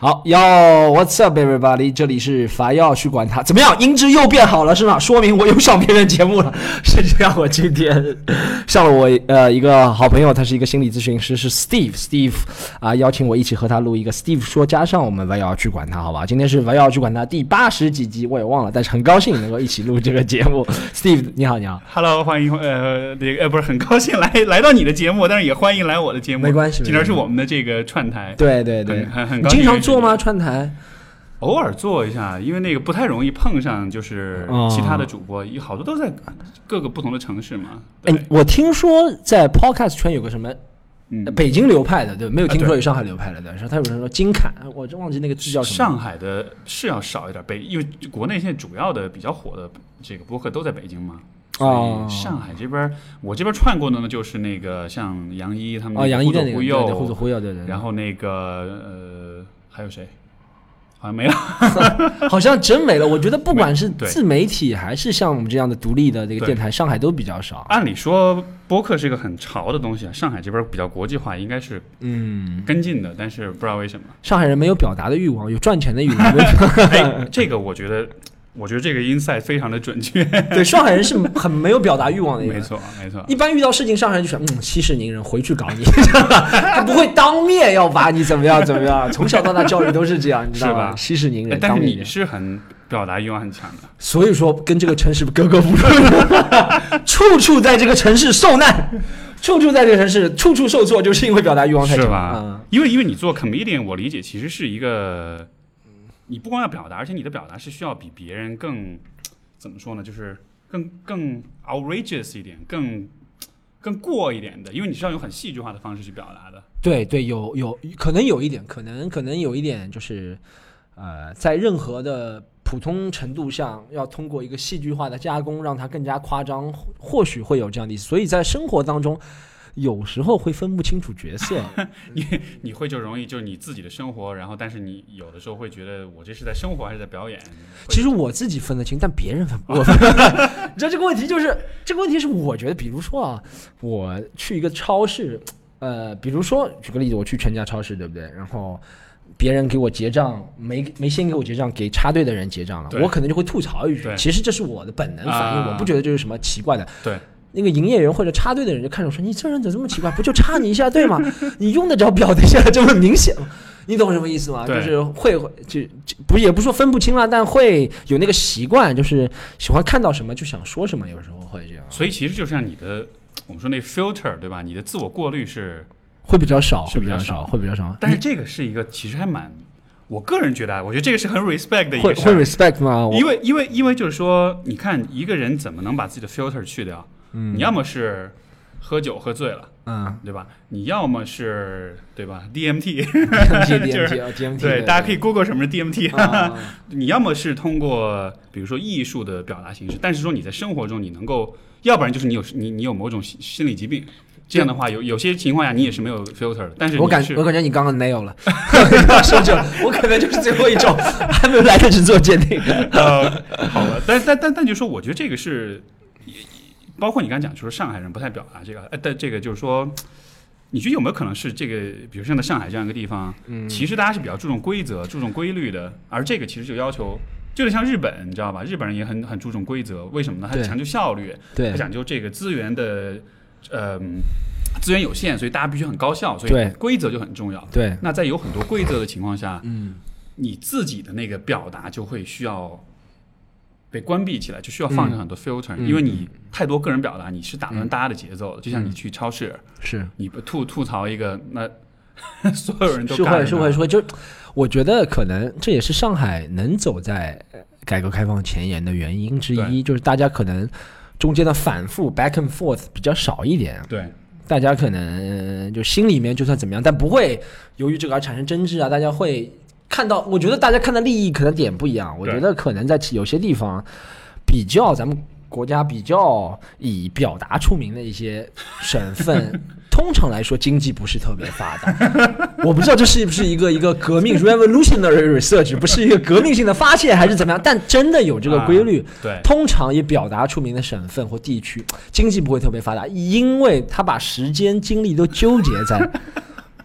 好，Yo What's up, everybody？这里是凡要去管他怎么样？音质又变好了是吗？说明我又上别人节目了。是这样，我今天上了我呃一个好朋友，他是一个心理咨询师，是 Steve，Steve 啊，邀请我一起和他录一个 Steve 说，加上我们凡要去管他，好吧？今天是凡要去管他第八十几集，我也忘了，但是很高兴能够一起录这个节目。Steve，你好，你好。Hello，欢迎呃，那个呃，不是很高兴来来到你的节目，但是也欢迎来我的节目。没关系今天是我们的这个串台，对对对，很很高兴做吗？串台？偶尔做一下，因为那个不太容易碰上，就是哦其他的主播，有好多都在各个不同的城市嘛。哎，，我听说在 Podcast 圈有个什么嗯，北京流派的，对，没有听说有上海流派的，对，说他有人说金侃，我真忘记那个字叫什么。上海的是要少一点，北因为国内现在主要的比较火的这个播客都在北京嘛。哦所以上海这边儿，我这边串过的呢，就是那个像杨一他们哦，杨一的那个，忽左忽左忽右，对对。然后那个呃还有谁？好像没了。好像真没了。我觉得不管是自媒体还是像我们这样的独立的这个电台，上海都比较少。按理说播客是一个很潮的东西啊，上海这边比较国际化，应该是嗯，跟进的，但是不知道为什么。上海人没有表达的欲望，有赚钱的欲望。哎，这个我觉得，我觉得这个 insight 非常的准确。对，上海人是很没有表达欲望的一个人。没错，没错。一般遇到事情，上海人就说：“嗯，息事宁人，回去搞你。”他不会当面要把你怎么样怎么样。从小到大教育都是这样，你知道吧息事宁人，哎但是你是很表达欲望很强的，所以说跟这个城市格格不入，处处在这个城市受难，处处在这个城市处处受挫，就是因为表达欲望太强。是吧？嗯因为因为你做 comedian，我理解其实是一个，你不光要表达，而且你的表达是需要比别人更怎么说呢？就是更更 outrageous 一点，更更过一点的，因为你是要用很戏剧化的方式去表达的。对对，有有可能有一点，可能可能有一点就是，呃，在任何的普通程度上，要通过一个戏剧化的加工，让它更加夸张，或许会有这样的意思。所以在生活当中，有时候会分不清楚角色。你你会就容易就是你自己的生活，然后但是你有的时候会觉得我这是在生活还是在表演？其实我自己分得清，但别人分不。我分你知道这个问题就是这个问题是，我觉得，比如说啊，我去一个超市，呃，比如说举个例子，我去全家超市，对不对？然后别人给我结账，没没先给我结账，给插队的人结账了，我可能就会吐槽一句。其实这是我的本能反应，啊我不觉得这是什么奇怪的。对，那个营业员或者插队的人就看着我说：“你这人怎么这么奇怪？不就插你一下队吗？你用得着表达一下这么明显吗？你懂什么意思吗？就是会会就就不也不说分不清了，但会有那个习惯，就是喜欢看到什么就想说什么，有时候会这样，所以其实就像你的我们说那 filter 对吧？你的自我过滤是，会比较少，是比较少会比较少。但是这个是一个其实还蛮，我个人觉得啊，我觉得这个是很 respect 的一会会个事儿。respect 吗？因为因为因为就是说，你看一个人怎么能把自己的 filter 去掉？嗯你要么是喝酒喝醉了，嗯对吧？你要么是对吧 DMT，，DMT 就是 DMT 啊 DMT，对，大家可以 Google 什么是 DMT。啊 你要么是通过比如说艺术的表达形式，但是说你在生活中你能够，要不然就是你有你你有某种心心理疾病。这样的话，有有些情况下你也是没有 filter 的，但是你我感觉我感觉你刚刚 nail 了，说这，我可能就是最后一种，还没有来得及做鉴定。呃，好了，但但但但就说，我觉得这个是，包括你刚才讲，就是上海人不太表达这个，呃，但这个就是说，你觉得有没有可能是这个，比如像在上海这样一个地方，嗯其实大家是比较注重规则、注重规律的，而这个其实就要求，就得像日本，你知道吧？日本人也很很注重规则，为什么呢？他对讲究效率，对他讲究这个资源的，呃，资源有限，所以大家必须很高效，所以规则就很重要。对，那在有很多规则的情况下，嗯，你自己的那个表达就会需要被关闭起来，就需要放上很多 filter，、嗯。因为你太多个人表达，你是打乱大家的节奏的。就像你去超市，是。你不吐吐槽一个，那 所有人都是会是会是会，就我觉得可能这也是上海能走在呃改革开放前沿的原因之一，就是大家可能中间的反复 back and forth 比较少一点，对。大家可能呃就心里面就算怎么样，但不会由于这个而产生争执啊，大家会看到，我觉得大家看的利益可能点不一样，我觉得可能在有些地方比较咱们国家比较以表达出名的一些省份，通常来说经济不是特别发达。我不知道这是不是一个一个革命 revolutionary research，不是一个革命性的发现还是怎么样，但真的有这个规律。啊对通常以表达出名的省份或地区，经济不会特别发达，因为他把时间精力都纠结在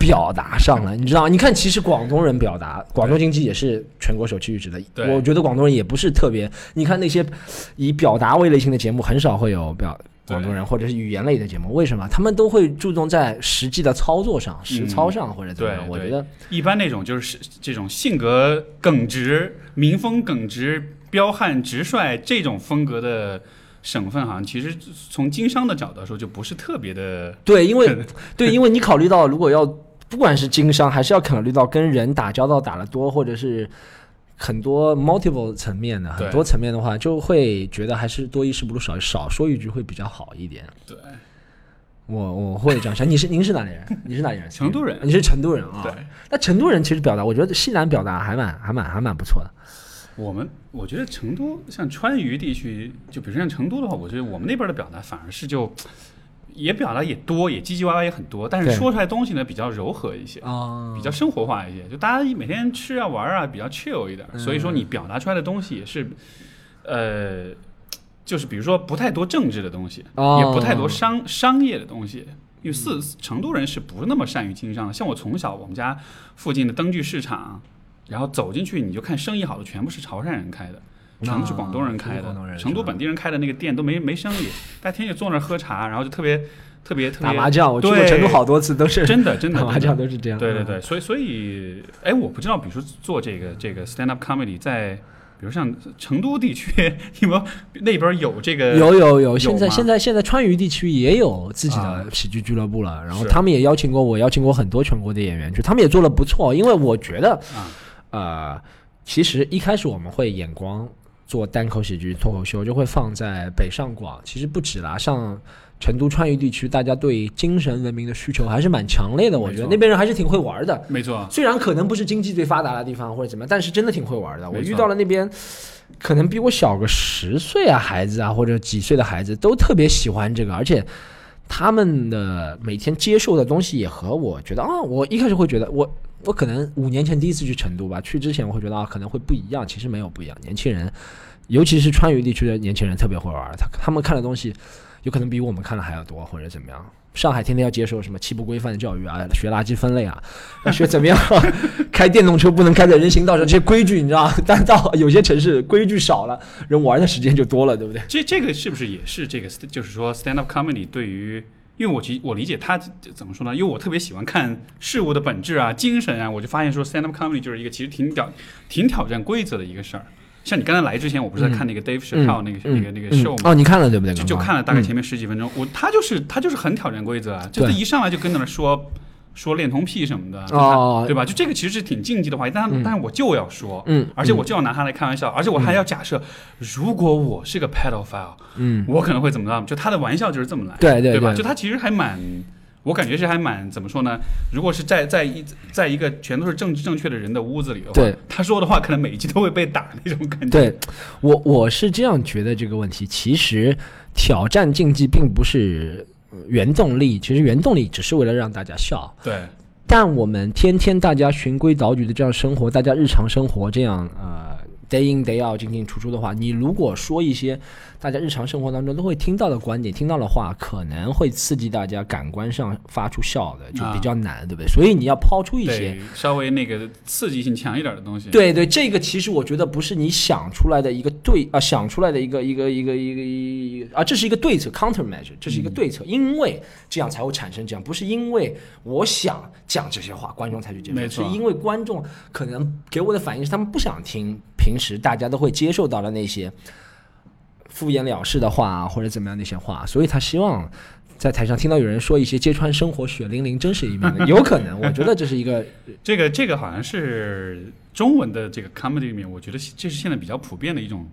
表达上了，你知道吗？你看，其实广东人表达，广东经济也是全国首屈一指的。对我觉得广东人也不是特别，你看那些以表达为类型的节目，很少会有表广东人或者是语言类的节目。为什么？他们都会注重在实际的操作上、实操上或者怎么样。我觉得一般那种就是这种性格耿直、民风耿直、彪悍直率这种风格的省份，好像其实从经商的角度来说，就不是特别的。对，因为 对，因为你考虑到如果要不管是经商，还是要考虑到跟人打交道打得多，或者是很多 multiple 层面的很多层面的话，就会觉得还是多一事不如少少说一句会比较好一点。对，我我会这样想。你是您是哪里人？你是哪里人？成都人你是成都人啊？对。那成都人其实表达，我觉得西南表达还蛮还蛮还蛮不错的。我们我觉得成都像川渝地区，就比如像成都的话，我觉得我们那边的表达反而是就也表达也多，也唧唧歪歪也很多，但是说出来东西呢比较柔和一些。啊比较生活化一些，就大家每天吃啊玩啊比较 chill 一点，嗯所以说你表达出来的东西也是，呃，就是比如说不太多政治的东西，哦。也不太多商商业的东西。因为四成都人是不那么善于经商的，像我从小我们家附近的灯具市场，然后走进去你就看生意好的全部是潮汕人开的，全部是广东人开的成都本地人开的那个店都没没生意，大家天天就坐那儿喝茶，然后就特别特别特别打麻将，我去过成都好多次，都是真的真的打麻将都是这样。嗯对对对，所以所以，哎，我不知道，比如说做这个这个 stand up comedy，在比如像成都地区，你们那边有这个有有有，现在现在现在川渝地区也有自己啊。的喜剧俱乐部了，然后他们也邀请过我，邀请过很多全国的演员去，他们也做的不错。因为我觉得，啊。呃，其实一开始我们会眼光做单口喜剧脱口秀，就会放在北上广，其实不止啦，像成都川渝地区，大家对精神文明的需求还是蛮强烈的。我觉得那边人还是挺会玩的。没错，虽然可能不是经济最发达的地方或者怎么样，但是真的挺会玩的。我遇到了那边可能比我小个十岁啊孩子啊，或者几岁的孩子都特别喜欢这个，而且他们的每天接受的东西也和我觉得啊，我一开始会觉得我我可能五年前第一次去成都吧，去之前我会觉得啊可能会不一样，其实没有不一样。年轻人，尤其是川渝地区的年轻人特别会玩，他他们看的东西有可能比我们看的还要多，或者怎么样。上海天天要接受什么七不规范的教育啊，学垃圾分类啊，要学怎么样 开电动车不能开在人行道上，这些规矩你知道？但到有些城市规矩少了，人玩的时间就多了，对不对？这这个是不是也是这个，就是说 stand up comedy 对于，因为我其我理解他怎么说呢？因为我特别喜欢看事物的本质啊、精神啊，我就发现说 stand up comedy 就是一个其实挺挑挺挑战规则的一个事儿。像你刚才来之前，我不是在看那个 Dave Chappelle 那个、那个那个 show 吗？哦，你看了对不对？就就看了大概前面十几分钟，我他就是他就是很挑战规则啊，就一上来就跟那儿说说恋童癖什么的，哦对吧？就这个其实是挺禁忌的话题，但但是我就要说，嗯而且我就要拿它来开玩笑，而且我还要假设，如果我是个 pedophile，嗯，我可能会怎么样？就他的玩笑就是这么来，对对对吧？就他其实还蛮。我感觉是还蛮怎么说呢？如果是在在一在一个全都是政治正确的人的屋子里的话，对他说的话可能每一集都会被打那种感觉。对我我是这样觉得这个问题，其实挑战禁忌并不是呃原动力，其实原动力只是为了让大家笑。对但我们天天大家循规蹈矩的这样生活，大家日常生活这样呃 day in day out 进进出出的话，你如果说一些大家日常生活当中都会听到的观点、听到的话，可能会刺激大家感官上发出笑的，就比较难，对不对？所以你要抛出一些，稍微那个刺激性强一点的东西。对对，这个其实我觉得不是你想出来的一个对啊、想出来的一个一个一个一个一个啊，这是一个对策 countermeasure，这是一个对策，因为这样才会产生这样，不是因为我想讲这些话，观众才去接受，没是因为观众可能给我的反应是他们不想听平时大家都会接受到的那些敷衍了事的话啊或者怎么样那些话，所以他希望。在台上听到有人说一些揭穿生活血淋淋真实一面的，有可能，我觉得这是一个 这个这个好像是中文的这个 comedy 里面，我觉得这是现在比较普遍的一种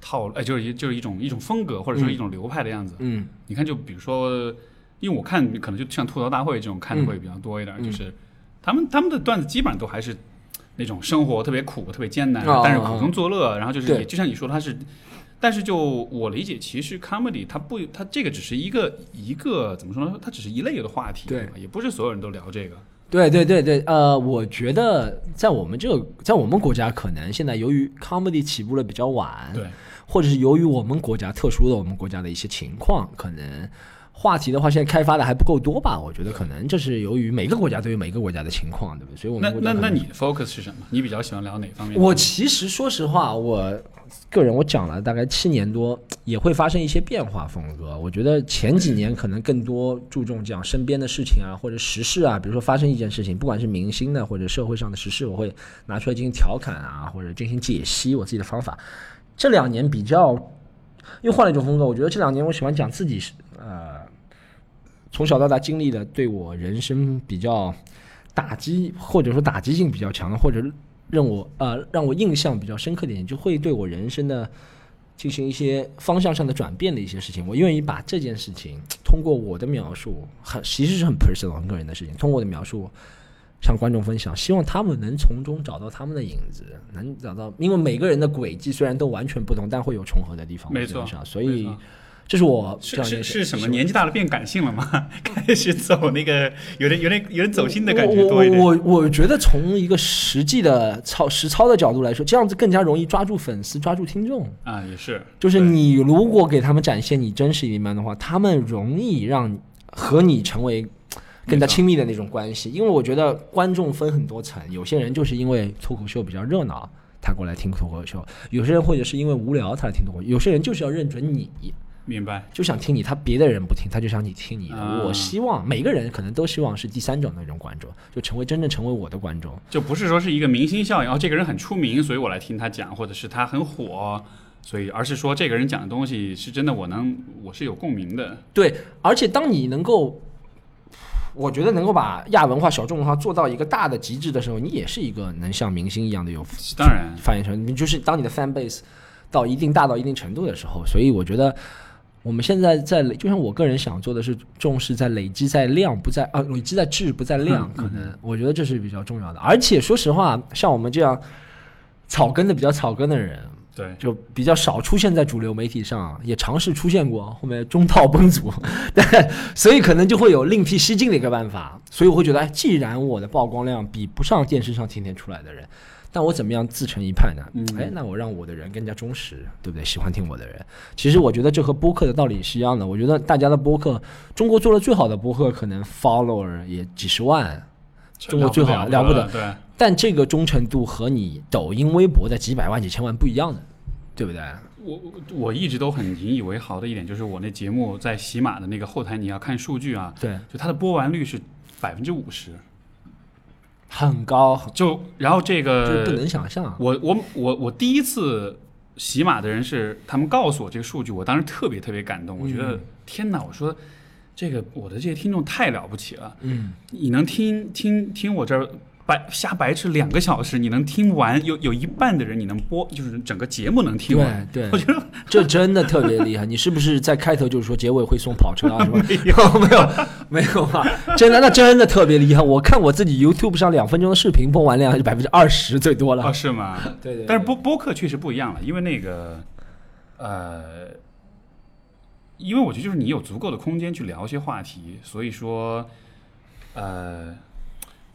套路，哎，就是一就是一种一种风格或者说一种流派的样子。嗯你看，就比如说，因为我看可能就像吐槽大会这种看的会比较多一点，嗯就是他们他们的段子基本上都还是那种生活特别苦、特别艰难，哦但是苦中作乐，然后就是也就像你说，他是。但是就我理解，其实 comedy 它不，它这个只是一个一个怎么说呢？它只是一类的话题，对？也不是所有人都聊这个。对对对对，呃，我觉得在我们这个，在我们国家，可能现在由于 comedy 起步的比较晚，对，或者是由于我们国家特殊的我们国家的一些情况，可能话题的话，现在开发的还不够多吧？我觉得可能这是由于每个国家都有每个国家的情况，对不对？所以我那们那那你的 focus 是什么？你比较喜欢聊哪方面？我其实说实话，我个人我讲了大概七年多，也会发生一些变化。风格，我觉得前几年可能更多注重讲身边的事情啊，或者时事啊，比如说发生一件事情，不管是明星的或者社会上的时事，我会拿出来进行调侃啊，或者进行解析我自己的方法。这两年比较又换了一种风格，我觉得这两年我喜欢讲自己呃从小到大经历的对我人生比较打击，或者说打击性比较强的，或者让我呃让我印象比较深刻点，就会对我人生的进行一些方向上的转变的一些事情。我愿意把这件事情通过我的描述，很其实是很 personal 很个人的事情，通过我的描述向观众分享，希望他们能从中找到他们的影子，能找到，因为每个人的轨迹虽然都完全不同，但会有重合的地方。没错所以这是我这是是是什么？年纪大了变感性了吗？开始走那个有点有点有点走心的感觉我多一点。我我我觉得从一个实际的操实操的角度来说，这样子更加容易抓住粉丝，抓住听众。啊，也是，就是你如果给他们展现你真实一面的话，他们容易让和你成为更加亲密的那种关系。因为我觉得观众分很多层，有些人就是因为脱口秀比较热闹，他过来听脱口秀；有些人或者是因为无聊他来听脱口秀；有些人就是要认准你，明白。就想听你，他别的人不听，他就想你听你的。啊我希望每个人可能都希望是第三种那种观众，就成为真正成为我的观众。就不是说是一个明星效应，哦，这个人很出名，所以我来听他讲，或者是他很火，所以而是说这个人讲的东西是真的，我能我是有共鸣的。对，而且当你能够，我觉得能够把亚文化、小众文化做到一个大的极致的时候，你也是一个能像明星一样的有当然，发言权。你就是当你的 fan base 到一定大到一定程度的时候，所以我觉得。我们现在在累，就像我个人想做的是重视在累积在量，不在啊累积在质不在量，可能我觉得这是比较重要的。而且说实话，像我们这样草根的比较草根的人，对，就比较少出现在主流媒体上，也尝试出现过，后面中套崩组，但所以可能就会有另辟蹊径的一个办法。所以我会觉得，哎，既然我的曝光量比不上电视上天天出来的人，那我怎么样自成一派呢？嗯哎，那我让我的人更加忠实，对不对？喜欢听我的人，其实我觉得这和播客的道理是一样的。我觉得大家的播客，中国做的最好的播客，可能 follower 也几十万，中国最好了了不得对，但这个忠诚度和你抖音、微博的几百万、几千万不一样的，对不对？我我我一直都很引以为豪的一点就是我那节目在喜马的那个后台，你要看数据啊，对，就它的播完率是百分之五十，很高，就然后这个就不能想象。我我我我第一次洗马的人是他们告诉我这个数据，我当时特别特别感动，我觉得、嗯。天哪，我说这个我的这些听众太了不起了，嗯，你能听听听我这儿白瞎白痴两个小时，你能听完，有有一半的人你能播，就是整个节目能听完，对对我觉得这真的特别厉害。你是不是在开头就是说结尾会送跑车啊什么？没有没有没有啊？真的那真的特别厉害。我看我自己 YouTube 上两分钟的视频播完量还是百分之二十最多了。哦是吗？对对，但是播播客确实不一样了，因为那个呃，因为我觉得就是你有足够的空间去聊一些话题，所以说呃，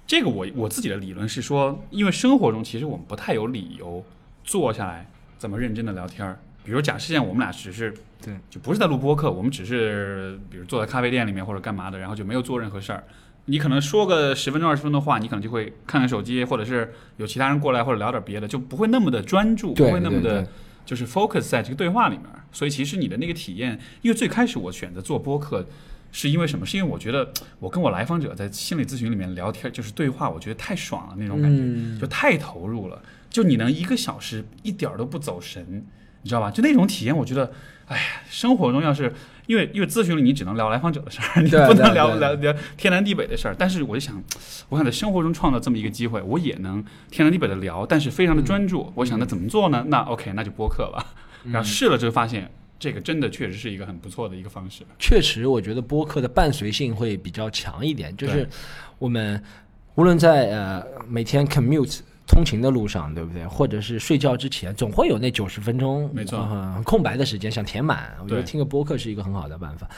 这个我我自己的理论是说，因为生活中其实我们不太有理由坐下来这么认真的聊天儿。比如假设现在我们俩只是对，就不是在录播客，我们只是比如坐在咖啡店里面或者干嘛的，然后就没有做任何事儿。你可能说个十分钟二十分钟的话，你可能就会看看手机，或者是有其他人过来或者聊点别的，就不会那么的专注，不会那么的就是 focus 在这个对话里面。所以其实你的那个体验，因为最开始我选择做播客。是因为什么？是因为我觉得我跟我来访者在心理咨询里面聊天，就是对话，我觉得太爽了那种感觉，嗯就太投入了。就你能一个小时一点儿都不走神，你知道吧？就那种体验，我觉得，哎呀，生活中要是因为因为咨询里你只能聊来访者的事儿，你不能聊聊聊天南地北的事儿。但是我就想，我想在生活中创造这么一个机会，我也能天南地北的聊，但是非常的专注。我想那怎么做呢？那 OK，那就播客吧。然后试了之后发现，这个真的确实是一个很不错的一个方式。确实，我觉得播客的伴随性会比较强一点，就是我们无论在呃每天 commute 通勤的路上，对不对？或者是睡觉之前，总会有那九十分钟没错呃很空白的时间想填满。我觉得听个播客是一个很好的办法，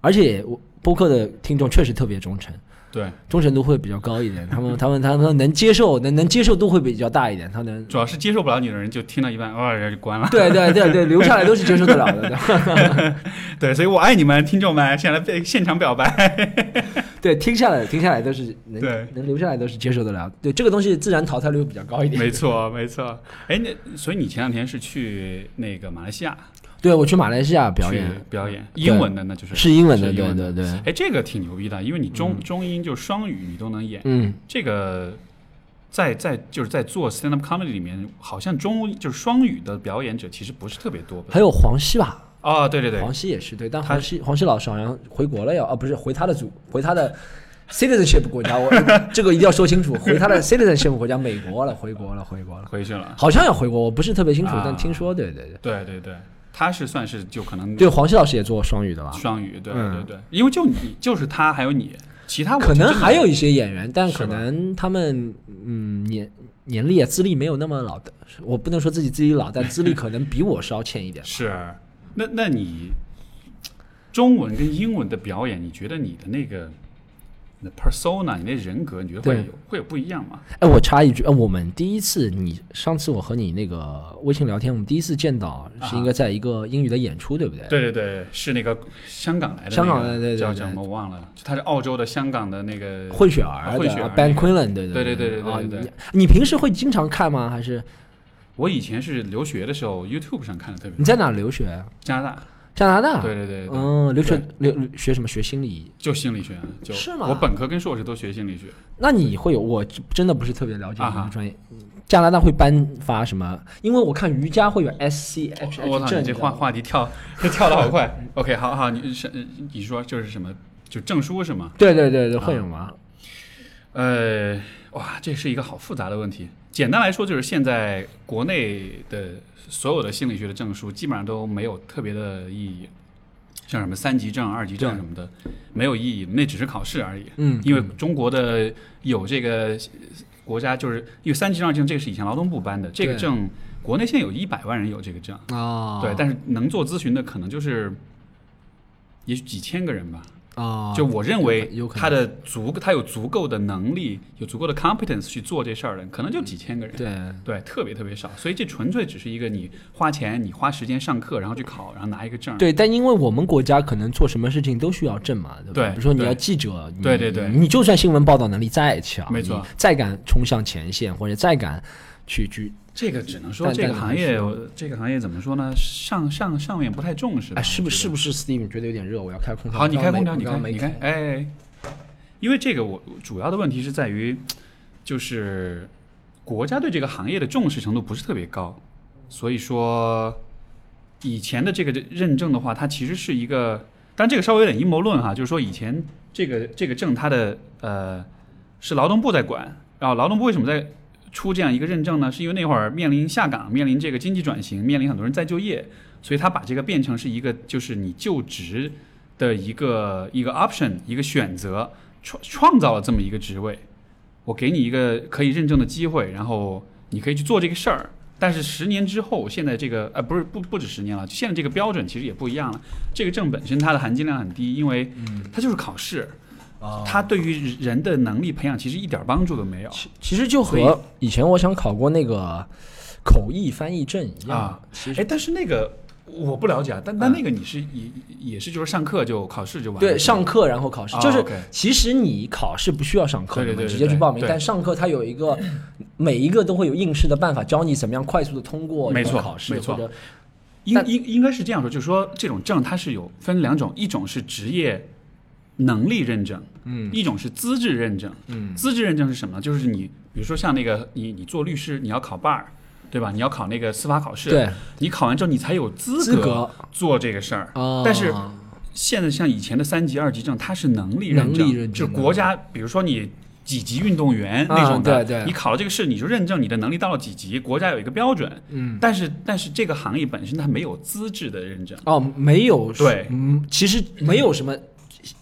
而且我播客的听众确实特别忠诚。对，忠诚度会比较高一点，他们他们他们能接受能能接受度会比较大一点，他能主要是接受不了你的人就听到一半，哦，人家就关了。对对对对，留下来都是接受得了的，对 对，所以我爱你们，听众们，现在被现场表白。对，听下来听下来都是能对能留下来都是接受得了，对这个东西自然淘汰率会比较高一点。没错，没错。哎，那所以你前两天是去那个马来西亚对我去马来西亚表演。表演，英文的那就是是英文的，英文对对对，哎，这个挺牛逼的，因为你中、中英就是双语你都能演，嗯，这个在在就是在做 stand up comedy 里面，好像中就是双语的表演者其实不是特别多。还有黄西吧，哦，对对对，黄西也是对，但黄西黄西老师好像回国了要，啊不是回他的祖回他的 citizenship 国家，我 这个一定要说清楚，回他的 citizenship 国家美国了，回国了，回国了，回去了。好像要回国，我不是特别清楚，啊。但听说对对对。对对对，他是算是就可能对，黄西老师也做双语的吧？双语，对嗯对对，因为就你就是他还有你，其他可能还有一些演员，但可能他们嗯年年龄啊资历没有那么老的，我不能说自己资历老，但资历可能比我稍欠一点。是，那那你中文跟英文的表演，你觉得你的那个你的 persona，你那人格，你觉得会有会有不一样吗？哎，我插一句，呃，我们第一次你上次我和你那个微信聊天，我们第一次见到是应该在一个英语的演出，对不对？对对对，是那个香港来的那个，香港的对对对叫叫什么我忘了，他是澳洲的香港的那个混血儿混血儿 Ben Quinlan，对对对对对。对啊对对你你平时会经常看吗？还是？我以前是留学的时候，YouTube 上看的特别多，你在哪留学？加拿大，加拿大。对对对对，嗯，留学留学什么？学心理？就心理学，啊就是吗我本科跟硕士都学心理学，那你会有？我真的不是特别了解你们专业。加拿大会颁发什么？因为我看瑜伽会有 SCH 我操，证，你这话话题跳跳的好快。OK，好好，你是你说就是什么？就证书是吗？对对对对，啊会有吗？呃，哇，这是一个好复杂的问题。简单来说，就是现在国内的所有的心理学的证书基本上都没有特别的意义，像什么三级证、二级证什么的，没有意义，那只是考试而已。嗯，因为中国的有这个国家，就是因为三级证、二级证，这个是以前劳动部颁的，这个证国内现在有一百万人有这个证。啊，对，但是能做咨询的可能就是，也许几千个人吧。啊，就我认为有可能他的足，他有足够的能力，有足够的 competence 去做这事儿的，可能就几千个人。对对，特别特别少，所以这纯粹只是一个你花钱，你花时间上课，然后去考，然后拿一个证。对，但因为我们国家可能做什么事情都需要证嘛，对吧？对比如说你要记者，你对对对你就算新闻报道能力再强，没错再敢冲向前线或者再敢去去，这个只能说这个行业，这个行业怎么说呢？上上上面不太重视。哎，是不我觉得是不是 Steam 觉得有点热？我要开空调。好，你开空调，你开，没我刚刚没你开，哎，因为这个我主要的问题是在于，就是国家对这个行业的重视程度不是特别高，所以说以前的这个认证的话，它其实是一个，但这个稍微有点阴谋论哈，就是说以前这个这个证它的呃是劳动部在管，然后劳动部为什么在出这样一个认证呢？是因为那会儿面临下岗，面临这个经济转型，面临很多人再就业，所以他把这个变成是一个就是你就职的一个一个 option，一个选择，创创造了这么一个职位，我给你一个可以认证的机会，然后你可以去做这个事儿。但是十年之后，现在这个呃不是不不止十年了，现在这个标准其实也不一样了。这个证本身它的含金量很低，因为它就是考试，啊它对于人的能力培养其实一点帮助都没有。其其实就和以前我想考过那个口译翻译证一样啊。其实哎，但是那个我不了解啊，但但那个你是也也是就是上课就考试就完了，对，上课然后考试，啊就是其实你考试不需要上课，对对对对直接去报名。但上课它有一个每一个都会有应试的办法，教你怎么样快速的通过没错考试，没错或者应应应该是这样说，就是说这种证它是有分两种，一种是职业能力认证，嗯一种是资质认证。嗯资质认证是什么？就是你比如说像那个你你做律师，你要考 bar，对吧？你要考那个司法考试，对你考完之后你才有资资格做这个事儿。啊，但是现在像以前的三级、二级证，它是能力认证，认证就是国家，比如说你几级运动员啊那种的，对对你考了这个试，你就认证你的能力到了几级，国家有一个标准。嗯但是但是这个行业本身它没有资质的认证。哦没有对嗯，其实没有什么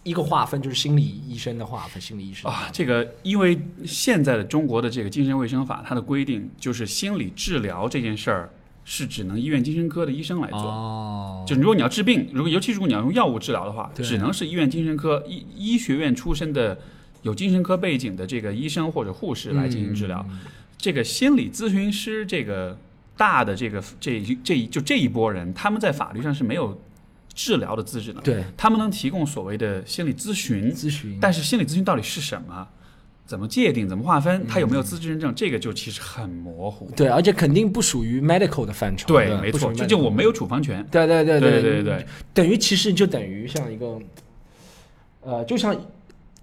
一个划分，就是心理医生的划分，心理医生啊，这个因为现在的中国的这个精神卫生法，它的规定就是心理治疗这件事儿是只能医院精神科的医生来做。哦，就如果你要治病，如果尤其如果你要用药物治疗的话，只能是医院精神科医医学院出身的有精神科背景的这个医生或者护士来进行治疗。这个心理咨询师这个大的这个这这就这一波人，他们在法律上是没有治疗的资质呢。对，他们能提供所谓的心理咨询，咨询，但是心理咨询到底是什么？怎么界定？怎么划分？他有没有资质认证？这个就其实很模糊。对，而且肯定不属于 medical 的范畴。对，没错，就就我没有处方权。对对对对对对对，等于其实就等于像一个，呃，就像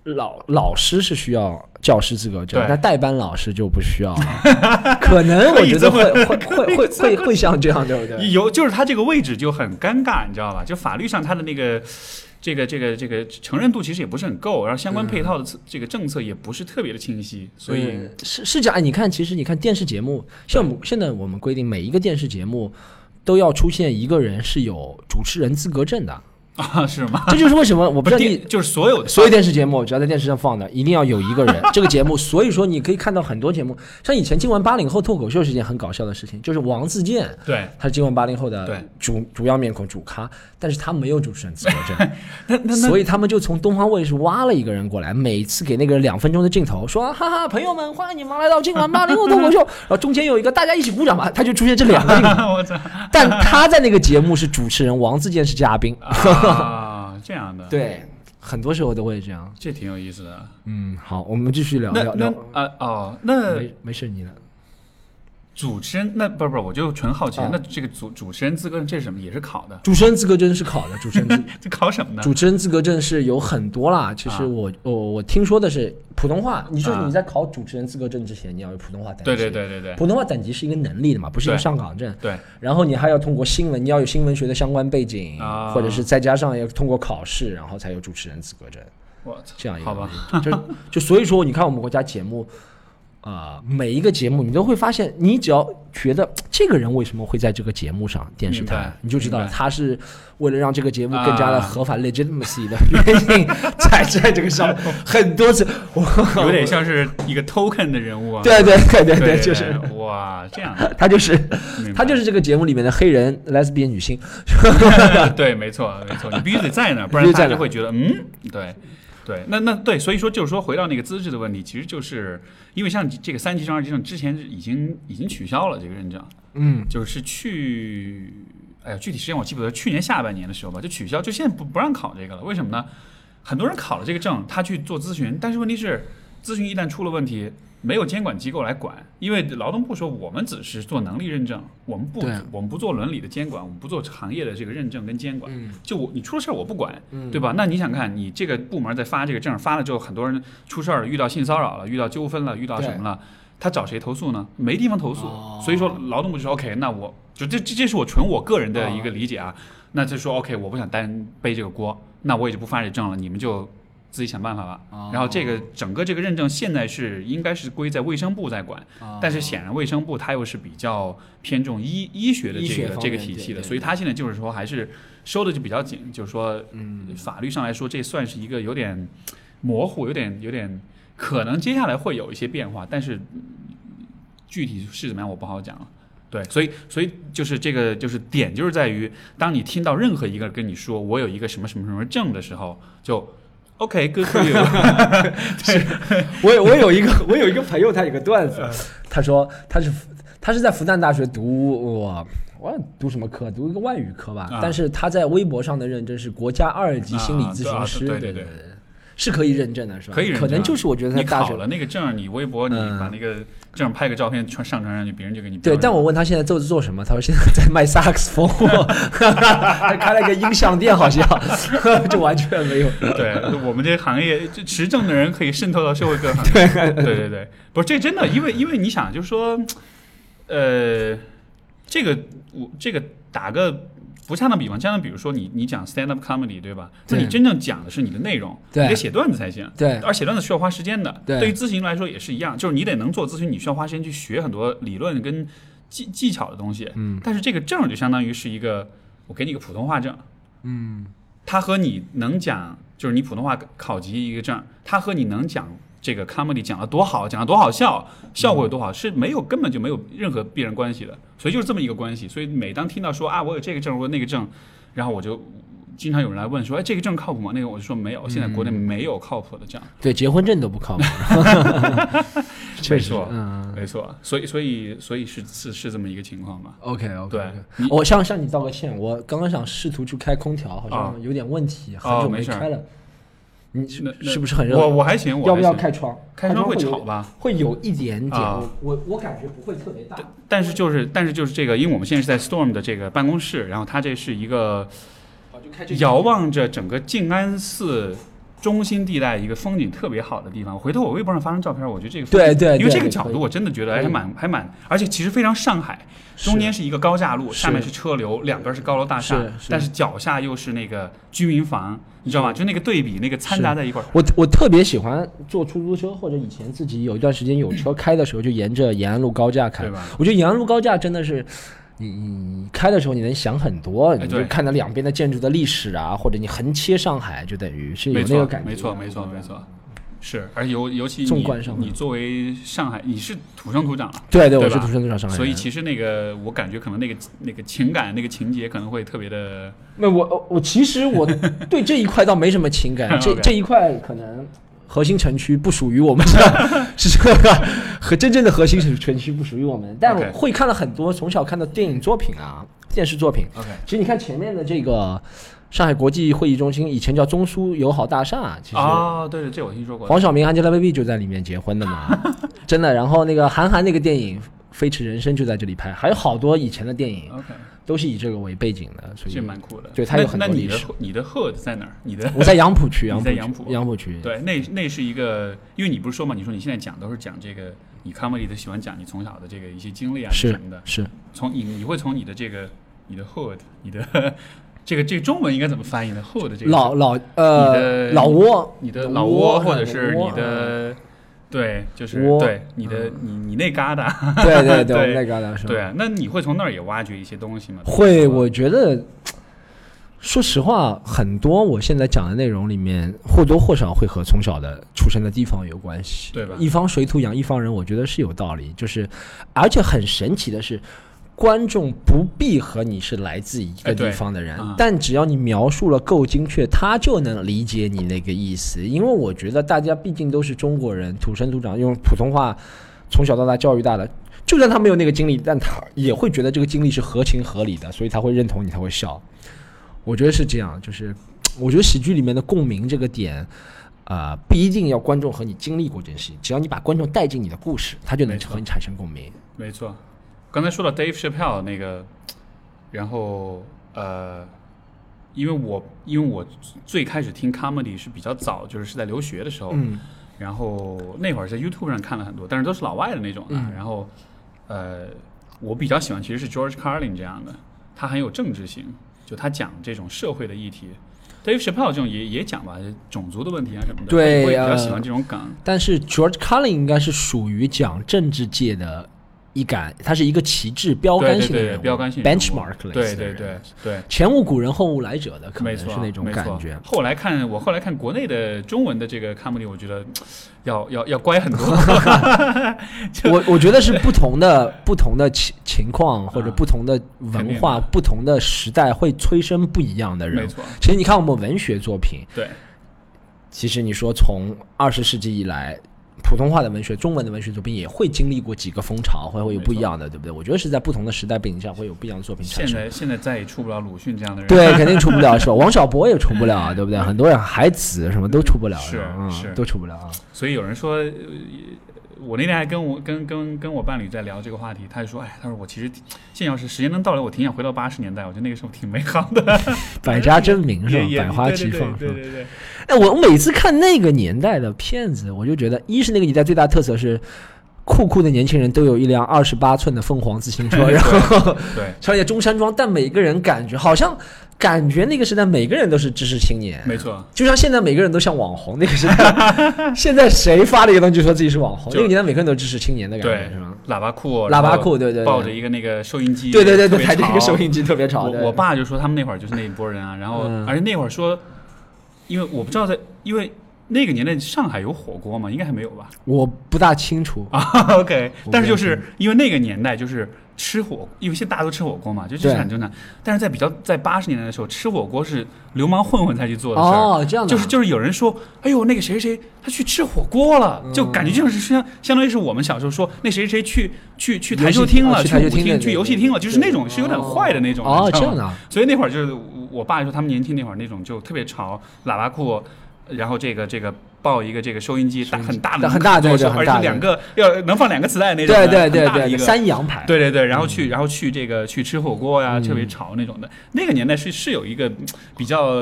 老老师是需要教师资格证对，但代班老师就不需要了。可能我觉得会会 会会会会像这样，对不对？有就是他这个位置就很尴尬，你知道吧？就法律上他的那个。这个这个这个承认度其实也不是很够，然后相关配套的这个政策也不是特别的清晰，所以嗯是是这样。哎，你看，其实你看电视节目，像我们现在我们规定每一个电视节目都要出现一个人是有主持人资格证的，啊 是吗？这就是为什么我不知道你就是所有的所有电视节目只要在电视上放的，一定要有一个人 这个节目。所以说你可以看到很多节目，像以前今晚八零后脱口秀是一件很搞笑的事情，就是王自健，对他是今晚八零后的主主要面孔主咖，但是他没有主持人资格证，那那那所以他们就从东方卫视挖了一个人过来，每次给那个人两分钟的镜头，说哈哈，朋友们，欢迎你们来到今晚八零后脱口秀，然后中间有一个大家一起鼓掌吧，他就出现这两个镜头，但他在那个节目是主持人，王自健是嘉宾，啊这样的，，对，很多时候都会这样。这挺有意思的。嗯，好，我们继续聊聊聊。啊哦，那没没事，你呢？主持人那不是不是，我就纯好奇，啊那这个主主持人资格证这是什么？也是考的？主持人资格证是考的，主持人资这考什么呢？主持人资格证是有很多啦。其实啊我我我听说的是普通话，你说啊你在考主持人资格证之前，你要有普通话等级。对对对对对普通话等级是一个能力的嘛，不是一个上岗证。对，然后你还要通过新闻，你要有新闻学的相关背景，啊或者是再加上要通过考试，然后才有主持人资格证我操，这样一个好吧东西。就就所以说，你看我们国家节目。啊、每一个节目你都会发现，你只要觉得这个人为什么会在这个节目上电视台，你就知道了他是为了让这个节目更加的啊。合法 legitimacy 的原因，才在这个上很多次，我 有点像是一个 token 的人物啊。对对对对对，就是。哇，这样。的，他就是他就是这个节目里面的黑人 lesbian 女性，对，没错没错，你必须得在那，不然必须在那儿大家就会觉得嗯，对。对，那那对，所以说就是说，回到那个资质的问题，其实就是因为像这个三级证、二级证之前已经已经取消了这个认证，嗯，就是去，哎呀，具体时间我记不得，去年下半年的时候吧，就取消，就现在不不让考这个了。为什么呢？很多人考了这个证，他去做咨询，但是问题是，咨询一旦出了问题，没有监管机构来管，因为劳动部说我们只是做能力认证，我们不我们不做伦理的监管，我们不做行业的这个认证跟监管。嗯就我你出了事儿我不管，嗯对吧？那你想看，你这个部门在发这个证，发了之后，很多人出事儿了，遇到性骚扰了，遇到纠纷了，遇到什么了？他找谁投诉呢？没地方投诉，哦所以说劳动部就说 OK，那我就这这这是我纯我个人的一个理解啊，那就说 OK，我不想担背这个锅，那我也就不发这证了，你们就自己想办法吧。哦。然后这个整个这个认证现在是应该是归在卫生部在管，哦。但是显然卫生部它又是比较偏重医医学的这个这个体系的，所以它现在就是说还是收的就比较紧，就是说嗯。法律上来说，这算是一个有点模糊，有点有点可能接下来会有一些变化，但是嗯具体是怎么样我不好讲了。对，所以所以就是这个就是点就是在于，当你听到任何一个跟你说我有一个什么什么什么证的时候，就 OK good for you。我有我有一个我有一个朋友，他有个段子，他说他是他是在复旦大学读我我读什么科？读一个外语科吧。啊但是他在微博上的认证是国家二级心理咨询师，啊对啊对对对对，是可以认证的，是吧？可以认证可能就是我觉得他你考大学了那个证，你微博你嗯。把那个证拍个照片传上传上去，别人就给你对，但我问他现在做做什么，他说现在在卖萨克斯风，他 开了个音像店，好像。就完全没有。对我们这行业，这持证的人可以渗透到社会各行。业。对对对，不是这真的，因为因为你想，就是说，呃，这个我这个打个不恰当比方，恰当比如说你你讲 stand up comedy 对吧？那你真正讲的是你的内容，对你得写段子才行。对而写段子需要花时间的。对对于咨询来说也是一样，就是你得能做咨询，你需要花时间去学很多理论跟技技巧的东西。嗯但是这个证就相当于是一个，我给你一个普通话证，嗯，它和你能讲，就是你普通话考级一个证儿，它和你能讲这个 comedy 讲的多好，讲的多好笑，效果有多好，是没有根本就没有任何必然关系的。所以就是这么一个关系。所以每当听到说啊，我有这个证，我有那个证，然后我就经常有人来问说，哎，这个证靠谱吗？那个我就说没有，现在国内没有靠谱的证。对，结婚证都不靠谱。没错，嗯没错，所以所以所以是是是这么一个情况嘛？，OK OK，对你我向向你道个歉，我刚刚想试图去开空调，好啊像有点问题，很久没开了。你那那是不是很热？我我还行，我要不要还行开窗？开窗会吵吧？会有一点点，啊我我我感觉不会特别大。但是就是但是就是这个，因为我们现在是在 Storm 的这个办公室，然后它这是一个遥望着整个静安寺中心地带一个风景特别好的地方。回头我微博上发张照片，我觉得这个对对，因为这个角度我真的觉得哎还蛮还蛮，而且其实非常上海，中间是一个高架路，下面是车流，两边是高楼大厦但是脚下又是那个居民房，你知道吗？就那个对比，那个掺杂在一块儿。我我特别喜欢坐出租车，或者以前自己有一段时间有车开的时候，就沿着延安路高架开？我觉得延安路高架真的是，你你你开的时候你能想很多，你就看到两边的建筑的历史啊，或者你横切上海，就等于是有那个感觉。没错，没错，没错。是，而且尤尤其你你作为上海，你是土生土长了，对对，对我是土生土长上海人。所以其实那个我感觉可能那个那个情感那个情节可能会特别的那我我其实我对这一块倒没什么情感，这这一块可能核心城区不属于我们，是这个和真正的核心城区不属于我们，但我会看了很多从小看的电影作品啊，电视作品。OK 其实你看前面的这个上海国际会议中心，以前叫中苏友好大厦，其实啊，对对，这我听说过。黄晓明、Angelababy 就在里面结婚的嘛，真的。然后那个韩寒那个电影《飞驰人生》就在这里拍，还有好多以前的电影 OK，都是以这个为背景的，所以这蛮酷的。对它有那那你的很多历史你的 hood 在哪儿？你的 我在杨浦区，你在杨杨浦杨浦区。对，那那是一个，因为你不是说嘛，你说你现在讲都是讲这个，你 comedy 的喜欢讲你从小的这个一些经历啊是什么的，是，从你你会从你的这个你的 hood，你的这个这个中文应该怎么翻译呢？hood 这个老老你呃的老挝，你的老窝窝，或者是你的，对，就是对你的你你那旮瘩，对对对，对 我们那旮瘩是吧？对啊，那你会从那儿也挖掘一些东西吗？会，我觉得，说实话，很多我现在讲的内容里面，或多或少会和从小的出生的地方有关系。对吧一方水土养一方人，我觉得是有道理。就是，而且很神奇的是。观众不必和你是来自一个地方的人，啊但只要你描述了够精确，他就能理解你那个意思。因为我觉得大家毕竟都是中国人，土生土长，用普通话从小到大教育大的，就算他没有那个经历，但他也会觉得这个经历是合情合理的，所以他会认同你，他会笑。我觉得是这样，就是我觉得喜剧里面的共鸣这个点，啊、不一定要观众和你经历过这件事情，只要你把观众带进你的故事，他就能和你产生共鸣。没错，刚才说到 Dave Chappelle 那个，然后呃，因为我因为我最开始听 comedy 是比较早，就是是在留学的时候，嗯然后那会儿在 YouTube 上看了很多，但是都是老外的那种的。嗯然后呃，我比较喜欢其实是 George Carlin 这样的，他很有政治性，就他讲这种社会的议题。Dave Chappelle 这种也也讲吧，种族的问题啊什么的，对呃我也比较喜欢这种梗。但是 George Carlin 应该是属于讲政治界的一杆，它是一个旗帜标杆性的标杆性 benchmark 类对对对对。前无古人后无来者的，可能是那种感觉。后来看我后来看国内的中文的这个 comedy，我觉得 要要要乖很多。我我觉得是不同的不同的情情况或者啊不同的文化、不同的时代会催生不一样的人。没错，其实你看我们文学作品，对其实你说从二十世纪以来，普通话的文学、中文的文学作品也会经历过几个风潮，会会有不一样的，对不对？我觉得是在不同的时代背景下会有不一样的作品产生。现在现在再也出不了鲁迅这样的人。对，肯定出不了是吧？王小波也出不了，对不对？很多人海子什么都出不了，是吧嗯是都出不了啊。所以有人说，呃我那天还跟我跟跟跟我伴侣在聊这个话题，他就说，哎，他说我其实现在要是时间能倒流，我挺想回到八十年代，我觉得那个时候挺美好的，百家争鸣 是吧？百花齐放是吧？对对对。对，哎，我每次看那个年代的片子，我就觉得，一是那个年代最大特色是，酷酷的年轻人都有一辆二十八寸的凤凰自行车，然后对，穿一些中山装，但每个人感觉好像感觉那个时代每个人都是知识青年，没错，就像现在每个人都像网红，那个时代，现在谁发了一个东西就说自己是网红，那个年代每个人都是知识青年的感对觉是吗？喇叭裤，喇叭裤，对对对，抱着一个那个收音机，对对对对，抬着一个收音机特别潮，我我爸就说他们那会儿就是那一波人啊，然后、嗯。而且那会儿说，因为我不知道在，因为那个年代上海有火锅吗？应该还没有吧？我不大清楚 啊，OK，但是就是因为那个年代就是吃火，因为现在大家都吃火锅嘛，就这是很正常。但是在比较在八十年代的时候，吃火锅是流氓混混才去做的事儿。哦，这样的啊就是就是有人说，哎呦，那个谁谁谁他去吃火锅了，就感觉就是相相当于是我们小时候说那谁谁去去去台球厅了，去舞厅、啊去游戏厅了，就是那种是有点坏的那种。哦，这样的啊，所以那会儿就是我爸说他们年轻那会儿那种就特别潮，喇叭裤，然后这个这个抱一个这个收音机，大很大的很大对对做很大的而且两个要能放两个磁带那种，对对对对。三羊牌，对对对，然后去，然后去这个去吃火锅呀，嗯特别潮那种的。那个年代是是有一个嗯比较，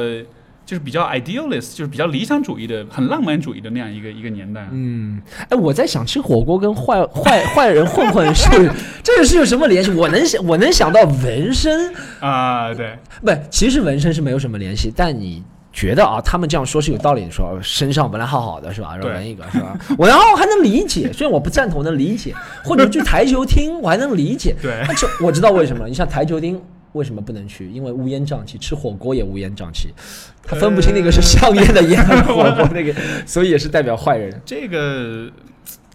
就是比较 idealist，就是比较理想主义的、很浪漫主义的那样一个一个年代。嗯，哎，我在想吃火锅跟坏 坏坏人混混是 这个是有什么联系？我能想我能想到纹身，啊，对，不，其实纹身是没有什么联系，但你。觉得啊，他们这样说是有道理你，说身上本来好好的是吧，然后对纹一个是吧？我然后还能理解，虽然我不赞同，能理解，或者去台球厅我还能理解，对但是我知道为什么，你像台球厅为什么不能去？因为乌烟瘴气，吃火锅也乌烟瘴气，他分不清那个是香烟的烟还是火锅那个，所以也是代表坏人。这个。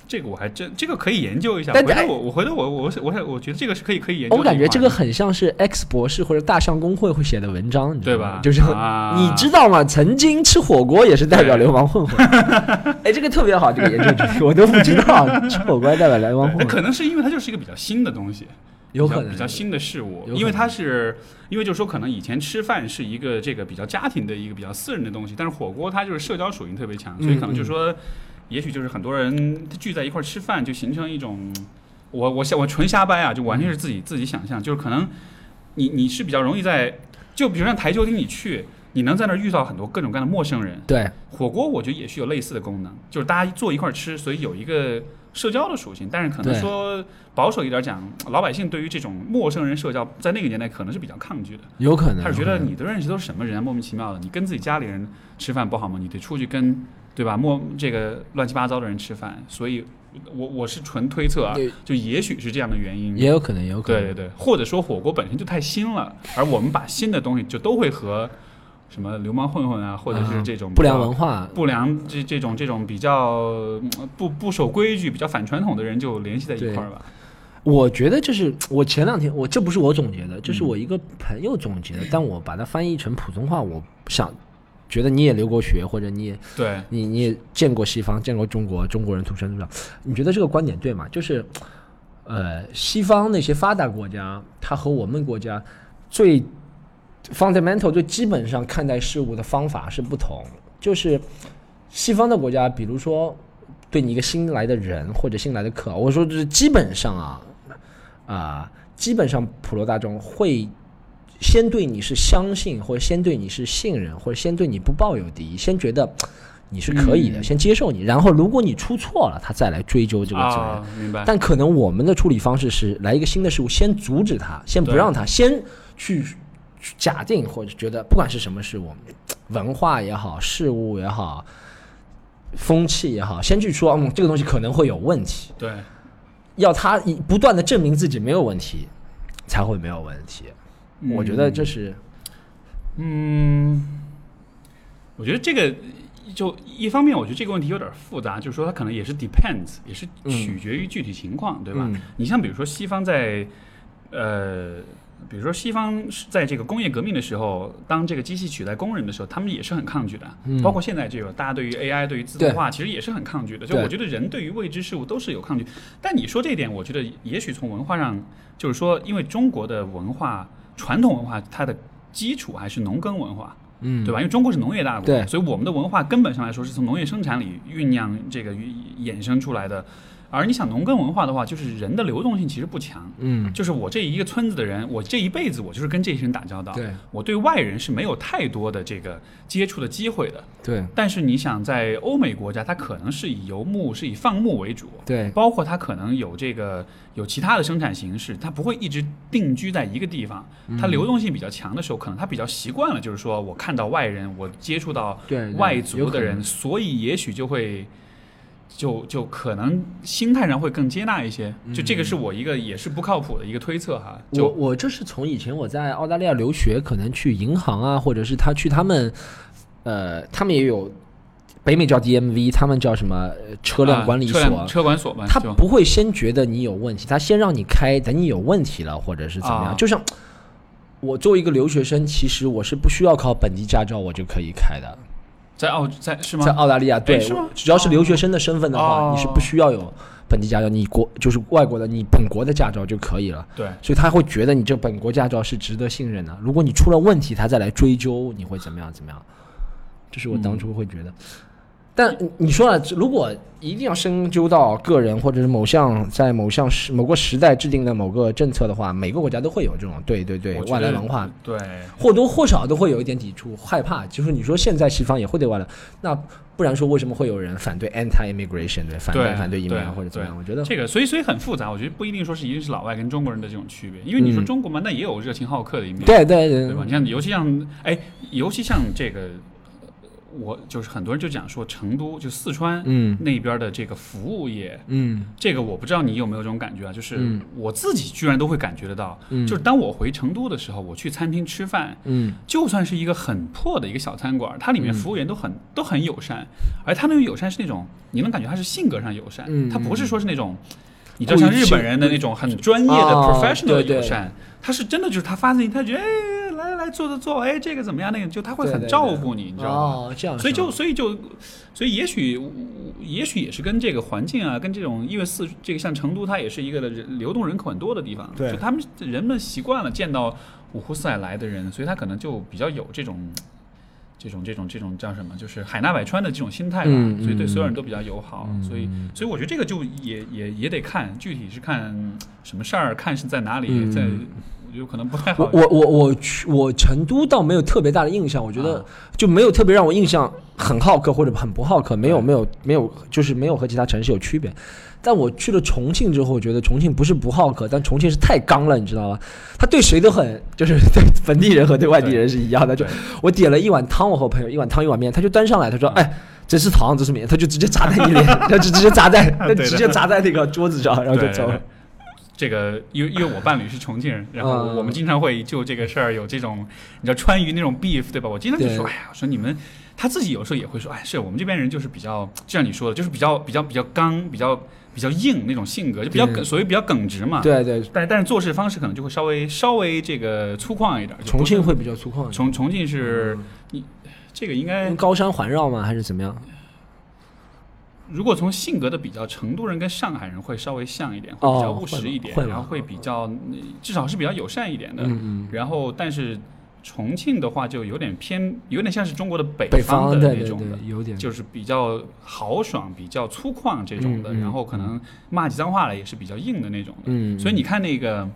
这个我还真，这个可以研究一下。但头我我回头我我我我我觉得这个是可以可以研究。我感觉这个很像是 X 博士或者大象公会会写的文章，你知道吗对吧就是、啊你知道吗？曾经吃火锅也是代表流氓混混。哎，这个特别好，这个研究主题我都不知道，吃火锅代表流氓混混，可能是因为它就是一个比较新的东西，有可能比较新的事物因为它是，因为就是说可能以前吃饭是一个这个比较家庭的一个比较私人的东西，但是火锅它就是社交属性特别强，所以可能就是说，也许就是很多人聚在一块儿吃饭，就形成一种，我我想我纯瞎掰啊，就完全是自己自己想象，就是可能你你是比较容易在，就比如像台球厅你去。你能在那儿遇到很多各种各样的陌生人，对火锅我觉得也是有类似的功能，就是大家坐一块儿吃，所以有一个社交的属性。但是可能说保守一点讲，老百姓对于这种陌生人社交，在那个年代可能是比较抗拒的。有可能。他是觉得你都认识都是什么人啊，莫名其妙的。你跟自己家里人吃饭不好吗？你得出去跟对吧？莫这个乱七八糟的人吃饭。所以我我是纯推测啊，就也许是这样的原因。也有可能，也有可能。对对对，或者说火锅本身就太新了，而我们把新的东西就都会和什么流氓混混啊，或者是这种不良文化，不良这这种这种比较嗯不不守规矩、比较反传统的人就联系在一块儿吧。我觉得就是我前两天我这不是我总结的，这嗯是我一个朋友总结的，但我把它翻译成普通话，我想觉得你也留过学，或者你也对，你你也见过西方，见过中国，中国人土生土长，你觉得这个观点对吗？就是，呃，西方那些发达国家，它和我们国家最 fundamental 最基本上看待事物的方法是不同。就是西方的国家，比如说对你一个新来的人或者新来的客，我说就是基本上啊，啊、基本上普罗大众会先对你是相信，或者先对你是信任，或者先对你不抱有敌意，先觉得你是可以的，嗯先接受你，然后如果你出错了，他再来追究这个责任。啊，明白。但可能我们的处理方式是来一个新的事物，先阻止他，先不让他，先去去假定或者觉得不管是什么事物，文化也好，事物也好，风气也好，先去说，嗯，这个东西可能会有问题，对，要他不断的证明自己没有问题，才会没有问题。我觉得这是嗯，我觉得这个就一方面，我觉得这个问题有点复杂，就是说它可能也是 depends，也是取决于具体情况，对吧？嗯你像比如说西方在呃。比如说，西方是在这个工业革命的时候，当这个机器取代工人的时候，他们也是很抗拒的。嗯包括现在这个，大家对于 AI、对于自动化，其实也是很抗拒的。就我觉得人对于未知事物都是有抗拒。但你说这一点，我觉得也许从文化上，就是说，因为中国的文化传统文化，它的基础还是农耕文化。嗯，对吧？因为中国是农业大国，对所以我们的文化根本上来说是从农业生产里酝酿这个衍生出来的。而你想农耕文化的话，就是人的流动性其实不强，嗯，就是我这一个村子的人，我这一辈子我就是跟这些人打交道，对我对外人是没有太多的这个接触的机会的。对但是你想，在欧美国家，它可能是以游牧、是以放牧为主，对包括它可能有这个有其他的生产形式，它不会一直定居在一个地方。嗯它流动性比较强的时候，可能它比较习惯了，就是说我看到外人，我接触到外族的人，所以也许就会。就就可能心态上会更接纳一些，就这个是我一个也是不靠谱的一个推测哈。我就我这是从以前我在澳大利亚留学，可能去银行啊，或者是他去他们，呃，他们也有北美叫 DMV，他们叫什么呃车辆管理所。啊车车管所嘛，他不会先觉得你有问题，他先让你开，等你有问题了，或者是怎么样。啊就像我作为一个留学生，其实我是不需要考本地驾照，我就可以开的。在澳在是吗？在澳大利亚，对，只要是留学生的身份的话，哦你是不需要有本地驾照，你国就是外国的，你本国的驾照就可以了。对，所以他会觉得你这本国驾照是值得信任的。如果你出了问题，他再来追究，你会怎么样？怎么样？这是我当初会觉得。但你说了，如果一定要深究到个人或者是某项在某项时某个时代制定的某个政策的话，每个国家都会有这种对对对外来文化，对，或多或少都会有一点抵触、害怕。就是你说现在西方也会对外来，那不然说为什么会有人反对 anti-immigration 对反对对反对移民对或者怎么样？我觉得这个，所以所以很复杂。我觉得不一定说是一定是老外跟中国人的这种区别，因为你说嗯中国嘛，那也有热情好客的一面，对对对对吧？你像尤其像哎，尤其像这个，呃我就是很多人就讲说成都就四川嗯。那边的这个服务业，嗯。这个我不知道你有没有这种感觉啊？就是嗯。我自己居然都会感觉得到，嗯。就是当我回成都的时候，我去餐厅吃饭，嗯。就算是一个很破的一个小餐馆，它里面嗯。服务员都很、都很友善，而他那种友善是那种你能感觉他是性格上友善，嗯。他不是说是那种。你知道像日本人的那种很专业的啊 professional 的友善，他是真的就是他发自他觉得哎来坐坐坐，哎这个怎么样那个就他会很照顾你，你知道吗？哦，这样所以就所以就所以也许也许也是跟这个环境啊，跟这种因为四这个像成都，它也是一个人流动人口很多的地方，对就他们人们习惯了见到五湖四海来的人，所以他可能就比较有这种。这种这种这种叫什么？就是海纳百川的这种心态吧，嗯所以对嗯所有人都比较友好，嗯所以所以我觉得这个就也也也得看具体是看什么事儿，看是在哪里，嗯在我觉得可能不太好我。我我我去我成都倒没有特别大的印象，我觉得啊就没有特别让我印象很好客或者很不好客，没有没有没有，就是没有和其他城市有区别。但我去了重庆之后，我觉得重庆不是不好客，但重庆是太刚了，你知道吧？他对谁都很，就是对本地人和对外地人是一样的。就我点了一碗汤，我和我朋友一碗汤一碗面，他就端上来，他说：“嗯哎，这是糖，这是面。”他就直接砸在你脸，他就直接砸在，他直接砸在那个桌子上，然后就走了。这个，因为因为我伴侣是重庆人，然后嗯我们经常会就这个事儿有这种，你知道川渝那种 beef 对吧？我经常就说，哎呀，我说你们，他自己有时候也会说，哎，是我们这边人就是比较，就像你说的，就是比较比较比较刚，比较比较硬那种性格，就比较耿，所谓比较耿直嘛。。对对，但但是做事方式可能就会稍微稍微这个粗犷一点。重庆会比较粗犷。重重庆是，你这个应该高山环绕吗？还是怎么样？如果从性格的比较，成都人跟上海人会稍微像一点，会比较哦务实一点，然后会比较嗯至少是比较友善一点的。嗯嗯。然后，但是重庆的话就有点偏，有点像是中国的北北方的那种的，对，有点就是比较豪爽、比较粗犷这种的。然后可能骂起脏话来也是比较硬的那种的。嗯，所以你看那个，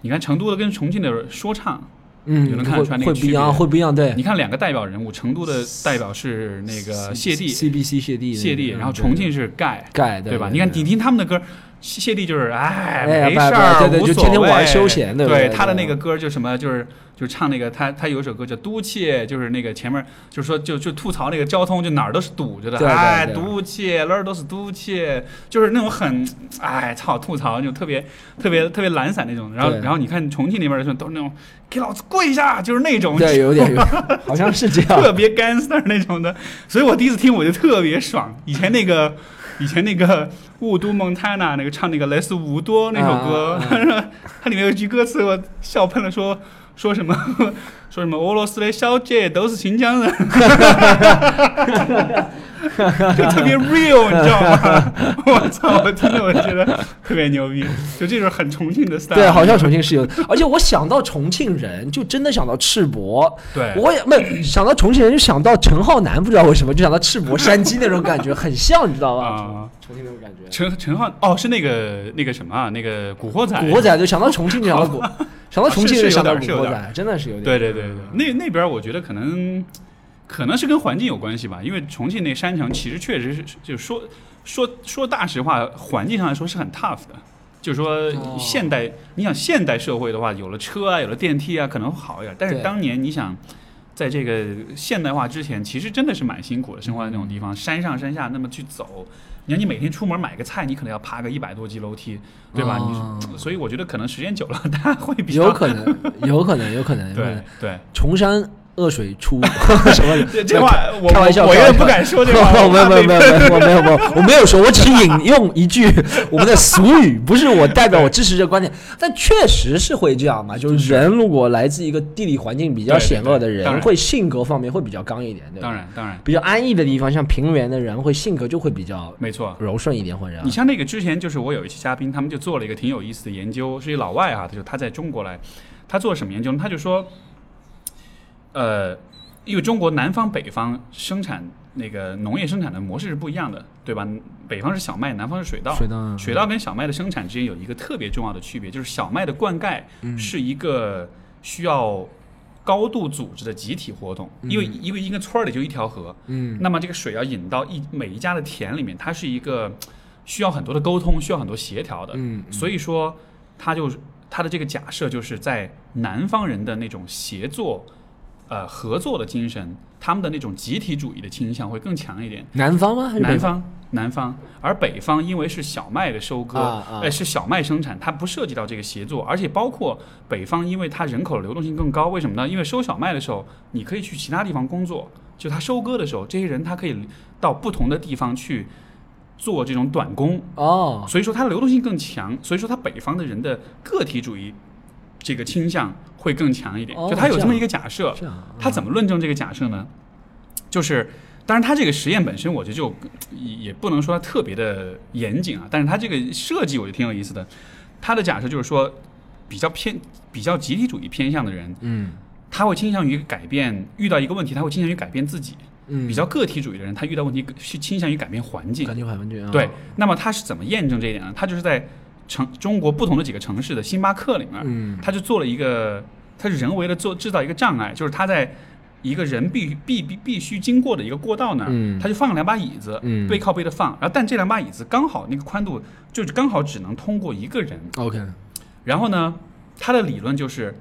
你看成都的跟重庆的说唱，嗯就能看得出来那个会不一样，区别会不一样，对。你看两个代表人物，成都的代表是那个谢帝，CBC 谢帝，谢帝，嗯然后重庆是盖。盖对吧？你看你听他们的歌，谢谢帝就是哎没事儿，对对就无所天天玩谓休闲对对他的那个歌就什么就是就是唱那个他他有一首歌叫《都切》，就是那个前面就是说就就吐槽那个交通就哪儿都是堵着的，哎对堵切哪儿都是堵切，就是那种很哎操吐槽就特别特别特别懒散那种。然后然后你看重庆那边的时候都是那种给老子跪下，就是那种对，有点，好像是这样。特别 gangster 那种的，所以我第一次听我就特别爽。以前那个，以前那个雾都蒙塔纳那个唱那个莱斯无多那首歌，啊 它里面有句歌词我笑喷了说，说什么 说什么俄罗斯的小姐都是新疆人，就特别 real，你知道吗？我操，我听着我觉得特别牛逼，就这种很重庆的 style。对，好像重庆是有，而且我想到重庆人，就真的想到赤膊。对，我也没想到重庆人，就想到陈浩南，不知道为什么就想到赤膊山鸡那种感觉，很像，你知道吧？啊。重庆那种感觉。陈陈浩哦，是那个那个什么啊，那个古惑仔。古惑仔就想到重庆就想到古，想到重庆是有就想到古点是有点惑仔，真的是有点。对对对对，那那边我觉得可能可能是跟环境有关系吧，因为重庆那山城其实确实是，就说说说大实话，环境上来说是很 tough 的。就是说哦，现代、你想现代社会的话，有了车啊，有了电梯啊，可能会好一点。但是当年你想，在这个现代化之前，其实真的是蛮辛苦的，生活在那种地方，山上山下那么去走。你看，你每天出门买个菜，你可能要爬个一百多级楼梯，对吧？哦你 所以我觉得可能时间久了，大家会比较有可能，有可能，有可能，有可能 对。对崇山恶水出 什么这这话我开玩笑我我有开玩笑。点不敢说这话，我 没有没有没有没有我没有没有 我没有说，我只是引用一句我们的俗语，不是我代表我支持这个观点，但确实是会这样嘛，就是人如果来自一个地理环境比较险恶的人，会性格方面会比较刚一点，对吧？当然当然。比较安逸的地方，像平原的人会性格就会比较没错。柔顺一点，或者你像那个之前就是我有一期嘉宾，他们就做了一个挺有意思的研究，是一老外哈，他就他在中国来，他做了什么研究呢？他就说，呃，因为中国南方北方生产那个农业生产的模式是不一样的，对吧？北方是小麦，南方是水稻。水稻水稻跟小麦的生产之间有一个特别重要的区别，就是小麦的灌溉是一个需要高度组织的集体活动，因为因为一个村儿里就一条河，嗯那么这个水要引到一每一家的田里面，它是一个需要很多的沟通，需要很多协调的。嗯所以说，他就他的这个假设就是在南方人的那种协作、呃合作的精神，他们的那种集体主义的倾向会更强一点。南方吗？还是南方，南方，而北方因为是小麦的收割，啊啊哎，是小麦生产，它不涉及到这个协作，而且包括北方，因为它人口的流动性更高，为什么呢？因为收小麦的时候，你可以去其他地方工作，就它收割的时候，这些人他可以到不同的地方去做这种短工，哦，所以说它流动性更强，所以说它北方的人的个体主义这个倾向会更强一点，哦就他有这么一个假设，他怎么论证这个假设呢？就是，当然，他这个实验本身，我觉得就也也不能说它特别的严谨啊，但是他这个设计我觉得挺有意思的。他的假设就是说，比较偏、比较集体主义偏向的人，嗯他会倾向于改变，遇到一个问题，他会倾向于改变自己；嗯，比较个体主义的人，他遇到问题是倾向于改变环境。改变环境啊，对，那么他是怎么验证这一点呢？他就是在城中国不同的几个城市的星巴克里面，嗯。他就做了一个，他是人为的做制造一个障碍，就是他在一个人必必必必须经过的一个过道那儿，嗯。他就放了两把椅子，嗯。背靠背的放，然后但这两把椅子刚好那个宽度就是刚好只能通过一个人，，OK，然后呢，他的理论就是，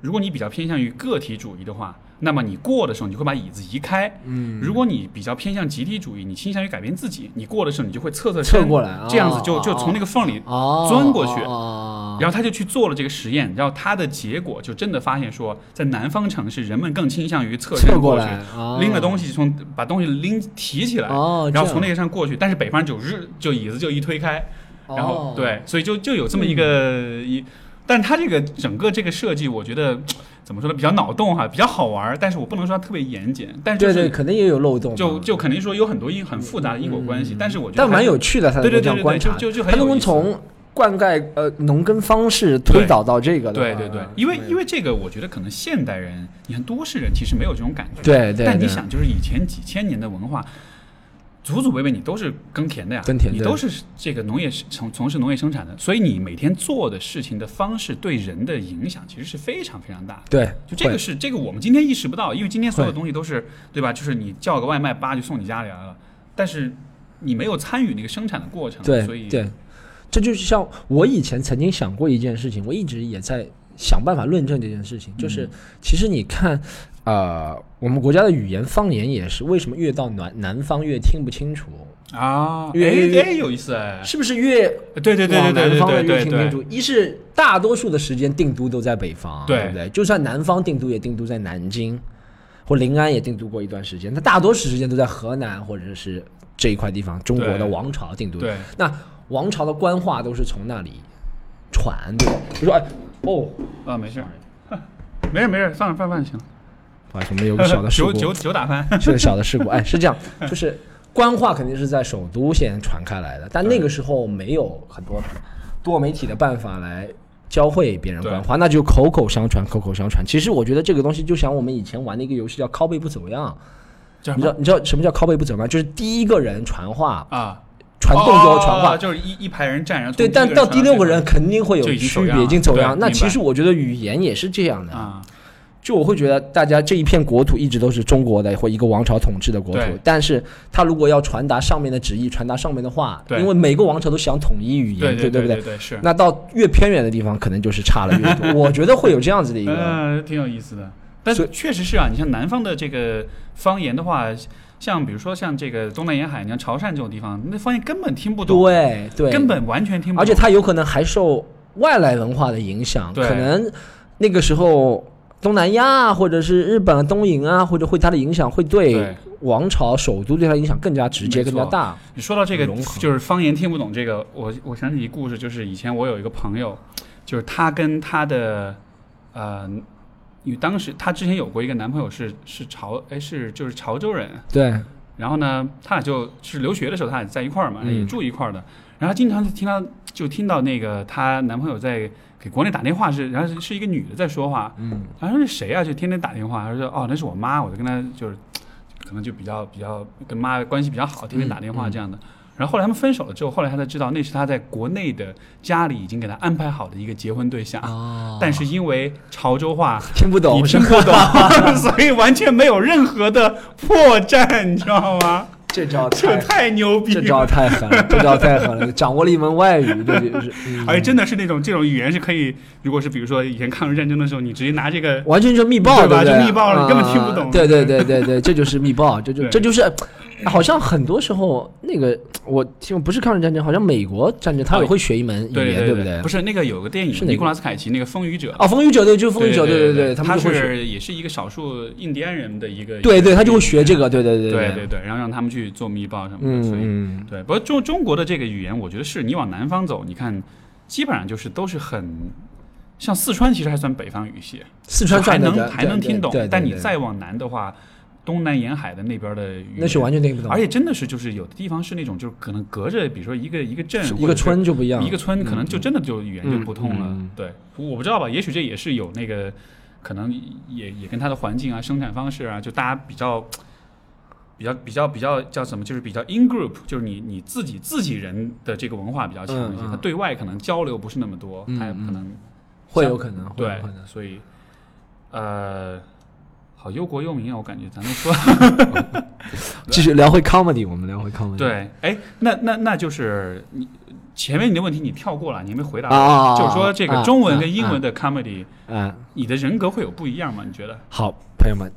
如果你比较偏向于个体主义的话，那么你过的时候你就会把椅子移开。嗯，如果你比较偏向集体主义，你倾向于改变自己，你过的时候你就会侧侧侧身过来这样子就哦就从那个缝里哦钻过去哦然后他就去做了这个实验，然后他的结果就真的发现说，在南方城市，人们更倾向于侧身过来，哦。拎了东西从把东西拎提起来，哦，然后从那个个上过去。但是北方人就日就椅子就一推开，然后、哦对，所以就就有这么一个、一，但他这个整个这个设计，我觉得怎么说呢，比较脑洞哈，比较好玩，但是我不能说它特别严谨，但是就是对对，肯定也有漏洞，就就肯定说有很多因很复杂的因果关系，嗯但是我觉得但蛮有趣的，他这样观察，就就就很他能有意思。够从灌溉呃农耕方式推导到这个对对对，因为因为这个，我觉得可能现代人，你看都市人其实没有这种感觉。对对，对但你想，就是以前几千年的文化，祖祖辈辈你都是耕田的呀，耕田你都是这个农业从从事农业生产的，所以你每天做的事情的方式对人的影响其实是非常非常大的。对，就这个是这个我们今天意识不到，因为今天所有东西都是对吧？就是你叫个外卖，叭就送你家里来了，但是你没有参与那个生产的过程，对所以对，这就是像我以前曾经想过一件事情，我一直也在想办法论证这件事情，就是嗯其实你看，呃，我们国家的语言方言也是，为什么越到南南方越听不清楚？啊，越越有意思哎，是不是越对对对对对对南方的对对对越听不清楚？一是大多数的时间定都都在北方，对不对？就算南方定都也定都在南京，或临安也定都过一段时间，它大多数时间都在河南或者是这一块地方，中国的王朝定都。对，那王朝的官话都是从那里传的。比如说，哎，哦，啊没事，没事 没事，放放放行。不好意思，我们有个小的事故，酒酒酒打翻，是个小的事故。哎，是这样，就是官话肯定是在首都先传开来的，但那个时候没有很多多媒体的办法来教会别人官话，那就口口相传，口口相传。其实我觉得这个东西就像我们以前玩的一个游戏叫拷贝不走样，你知道你知道什么叫拷贝不走样吗？就是第一个人传话，啊，传动作传话哦，就是一一排人站，着对，但到第六个人肯定会有区别，已经走样。那其实我觉得语言也是这样的。啊，就我会觉得，大家这一片国土一直都是中国的或一个王朝统治的国土，但是他如果要传达上面的旨意，传达上面的话，因为每个王朝都想统一语言，对对不对？对？是，那到越偏远的地方，可能就是差了越多。我觉得会有这样子的一个，呃，挺有意思的。但是确实是啊，你像南方的这个方言的话，像比如说像这个东南沿海，你像潮汕这种地方，那方言根本听不懂，对对，根本完全听不懂，而且它有可能还受外来文化的影响，对。可能那个时候东南亚或者是日本、东瀛啊，或者会它的影响会对对。王朝首都对它影响更加直接、更加大。你说到这个就是方言听不懂这个，我我想起一故事，就是以前我有一个朋友，就是她跟她的呃，因为当时她之前有过一个男朋友是是潮哎是就是潮州人，对，然后呢，他俩就是留学的时候他俩在一块儿嘛，嗯。也住一块儿的。然后经常听到就听到那个她男朋友在给国内打电话是，然后是是一个女的在说话，嗯，然后是谁啊？就天天打电话，他说哦那是我妈，我就跟她就是可能就比较比较跟妈关系比较好，天天打电话这样的。然后后来他们分手了之后，后来他才知道那是他在国内的家里已经给他安排好的一个结婚对象，哦 但是因为潮州话 听不懂，你听不懂，所以完全没有任何的破绽，你知道吗？这招 这太太牛逼这招！太狠了，这招太狠了，掌握了一门外语，这就是。嗯而且真的是那种这种语言是可以，如果是比如说以前抗日战争的时候，你直接拿这个完全就是密报，对吧？就密报了你根本听不啊懂对对对对对，这就是密报，这就这就是，好像很多时候那个我听不是抗日战争，好像美国战争他也会学一门语言，对对不对？不是那个有个电影是，尼古拉斯凯奇那个《风雨者》哦，风雨者对，就是风雨者，对对对，他是也是一个少数印第安人的一个，对对，他就会学这个，对对对对对对对，然后让他们去做密报什么的，所以对，不过中中国的这个语言，我觉得是你往南方走，你看基本上就是都是很。像四川其实还算北方语系，四川还能还能听懂但你再往南的话，东南沿海的那边的语言那是完全听不懂，而且真的是就是有的地方是那种就是可能隔着，比如说一个一个镇一个村就不一样，一个村，可能就真的就语言就不通了。对，我不知道吧，也许这也是有那个可能也也跟它的环境啊、生产方式啊，就大家比较。比较比较比较叫什么？就是比较 in group，就是你你自己自己人的这个文化比较强一些，嗯嗯它对外可能交流不是那么多，嗯它可能会有可能，会对有可能，。所以呃，好忧国忧民啊，我感觉咱们说 继续聊回 comedy，我们聊回 comedy，对，哎，那那那就是你前面你的问题你跳过了，你没回答啊啊啊啊就是说这个啊中文啊跟英文的 comedy，、嗯，你的人格会有不一样吗？你觉得？好，朋友们。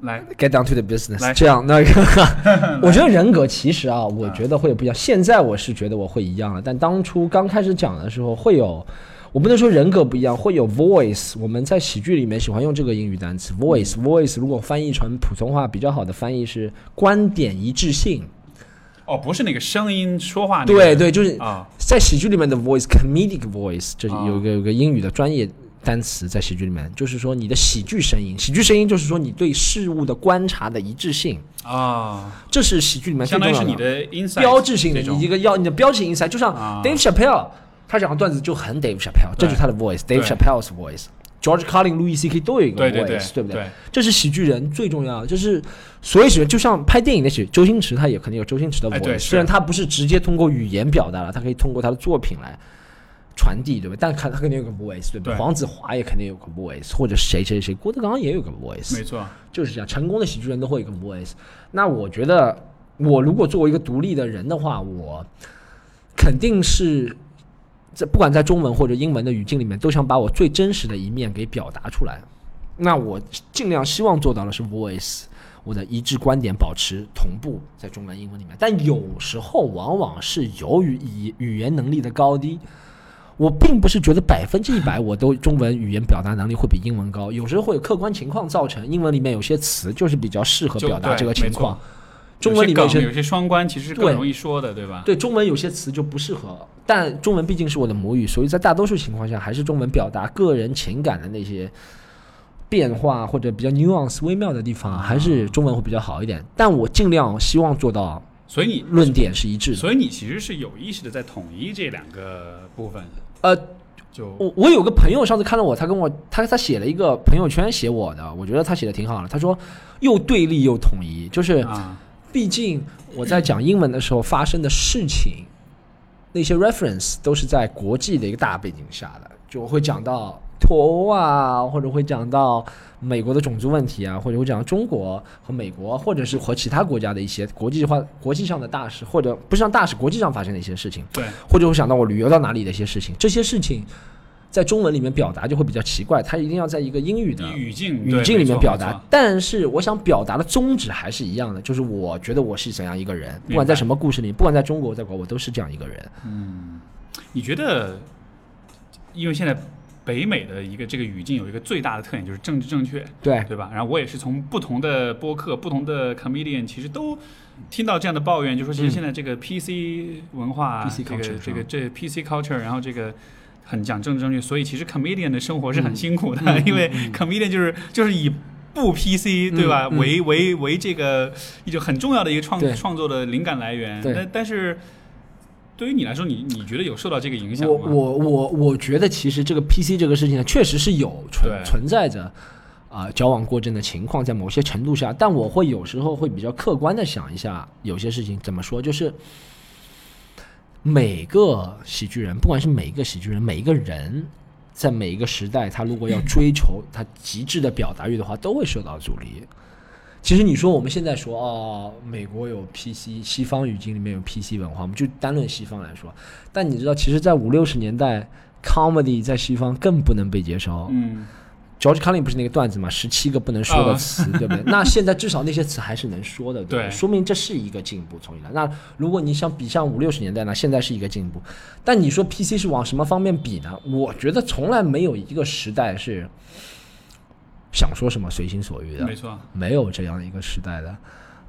来，get down to the business。来这样，那个 我觉得人格其实啊，我觉得会有不一样。现在我是觉得我会一样了，但当初刚开始讲的时候会有，我不能说人格不一样，会有 voice。我们在喜剧里面喜欢用这个英语单词 voice。voice 如果翻译成普通话比较好的翻译是观点一致性。哦，不是那个声音说话、那个，对对，就是啊，在喜剧里面的 voice，comedic voice，这啊有一个有个英语的专业单词在喜剧里面，就是说你的喜剧声音。喜剧声音就是说你对事物的观察的一致性。啊，这是喜剧里面最相当于是你的标志性的你一个要你的标志性 insight，就像啊 Dave Chappelle，他讲的段子就很 Dave Chappelle，这就是他的 voice，Dave Chappelle's voice。George Carlin、Louis C.K. 都有一个对对对 voice，对不对？对这是喜剧人最重要的，就是所有喜剧，就像拍电影那些，周星驰他也肯定有周星驰的 voice，、是虽然他不是直接通过语言表达了，他可以通过他的作品来传递，对吧？但看他肯定有个 voice，对不？对黄子华也肯定有个 voice，或者谁谁谁，郭德纲也有个 voice，没错，就是这样，成功的喜剧人都会有一个 voice。那我觉得，我如果作为一个独立的人的话，我肯定是在不管在中文或者英文的语境里面，都想把我最真实的一面给表达出来。那我尽量希望做到的是 voice，我的一致观点保持同步在中文、英文里面。但有时候往往是由于语语言能力的高低。我并不是觉得百分之一百我都中文语言表达能力会比英文高，有时候会有客观情况造成英文里面有些词就是比较适合表达这个情况中文里面有些有些双关，其实是更容易说的，对吧？对中文有些词就不适合，但中文毕竟是我的母语，所以在大多数情况下还是中文表达个人情感的那些变化或者比较 nuance 微妙的地方，还是中文会比较好一点。但我尽量希望做到所以你论点是一致的。所以你其实是有意识的在统一这两个部分，呃，就我我有个朋友上次看到我，他跟我他他写了一个朋友圈写我的，我觉得他写的挺好的。他说又对立又统一，就是啊，毕竟我在讲英文的时候发生的事情，那些 reference 都是在国际的一个大背景下的，就会讲到脱欧啊，或者会讲到美国的种族问题啊，或者会讲到中国和美国，或者是和其他国家的一些国际化、国际上的大事，或者不是上大事，国际上发生的一些事情，对，或者会想到我旅游到哪里的一些事情，这些事情。在中文里面表达就会比较奇怪，它一定要在一个英语的语境语境里面表达但是我想表达的宗旨还是一样的，就是我觉得我是怎样一个人，不管在什么故事里，不管在中国，在国外，我都是这样一个人。嗯你觉得，因为现在北美的一个这个语境有一个最大的特点就是政治正确，对，对吧？然后我也是从不同的播客、不同的 comedian，其实都听到这样的抱怨，就说其实嗯现在这个 PC 文化、PC 这个 culture，这个这 PC culture，然后这个。很讲政治正确，所以其实 comedian 的生活是很嗯辛苦的，嗯因为 comedian 就是就是以不 PC 对吧、嗯嗯。为为为这个一种很重要的一个创对。创作的灵感来源。但但是对于你来说，你你觉得有受到这个影响吗？我我我我觉得其实这个 PC 这个事情呢，确实是有存对。存在着啊、矫枉过正的情况，在某些程度下，但我会有时候会比较客观的想一下，有些事情怎么说，就是每个喜剧人，不管是每一个喜剧人，每一个人。在每一个时代，他如果要追求他极致的表达欲的话，都会受到阻力。其实你说我们现在说哦，美国有 PC，西方语境里面有 PC 文化，我们就单论西方来说。但你知道，其实，在五六十年代，comedy 在西方更不能被接受。嗯，George Carlin 不是那个段子嘛，十七个不能说的啊词，对不对？那现在至少那些词还是能说的，对对？说明这是一个进步，从以来。那如果你想比上五六十年代呢，现在是一个进步。但你说 PC 是往什么方面比呢？我觉得从来没有一个时代是想说什么随心所欲的没，错，没有这样一个时代的。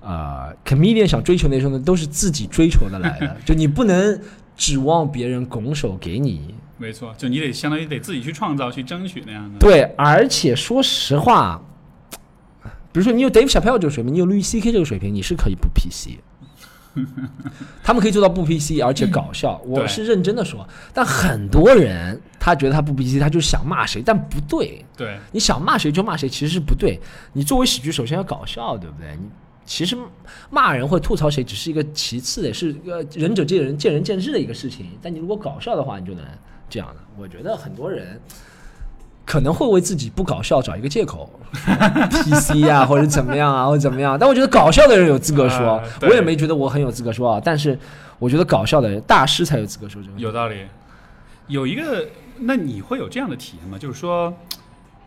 呃，comedian 想追求那些东西都是自己追求的来的，就你不能指望别人拱手给你。没错，就你得相当于得自己去创造、去争取那样的。对，而且说实话，比如说你有 Dave Chappelle 这个水平，你有 Louis C.K. 这个水平，你是可以不 PC。他们可以做到不 PC，而且搞笑。我是认真的说，但很多人他觉得他不 PC，他就想骂谁，但不对。对你想骂谁就骂谁，其实是不对。你作为喜剧，首先要搞笑，对不对？你其实骂人或吐槽谁只是一个其次的，是一个仁者见仁、见仁见智的一个事情。但你如果搞笑的话，你就能这样的。我觉得很多人可能会为自己不搞笑找一个借口，PC 啊，或者怎么样啊，或者怎么样。但我觉得搞笑的人有资格说，呃我也没觉得我很有资格说啊。但是我觉得搞笑的人，大师才有资格说这个。有道理。有一个，那你会有这样的体验吗？就是说，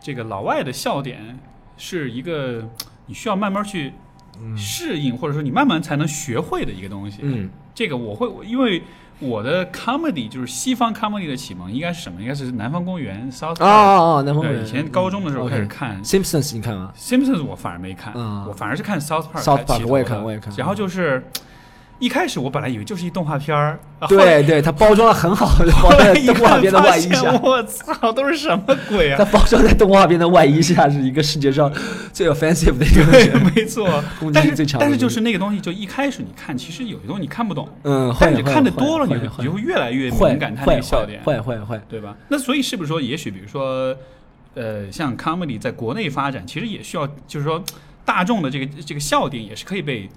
这个老外的笑点是一个你需要慢慢去适应，或者说你慢慢才能学会的一个东西。嗯，这个我会，因为我的 comedy 就是西方 comedy 的启蒙，应该是什么？应该是南方公园 South 哦 Park。哦哦哦，南方公园以前高中的时候开始看 Simpsons，你看吗？Simpsons，我反而没看，嗯我反而是看 South Park。South Park，我也看我也看然后就是一开始我本来以为就是一动画片儿，对对，它包装的很好，包在一动画片的外衣下，，我操，都是什么鬼啊它啊？包装在动画片的外衣下，是一个世界上最 offensive 的一个东西。没错 攻。击但是性最强但是就是那个东西，就一开始你看，其实有些东西你看不懂，嗯，会但是你看的多了，你你就会越来越敏感它那会个笑点，会会会。对吧？那所以是不是说，也许比如说，呃，像 comedy 在国内发展，其实也需要，就是说大众的这个这个笑点也是可以被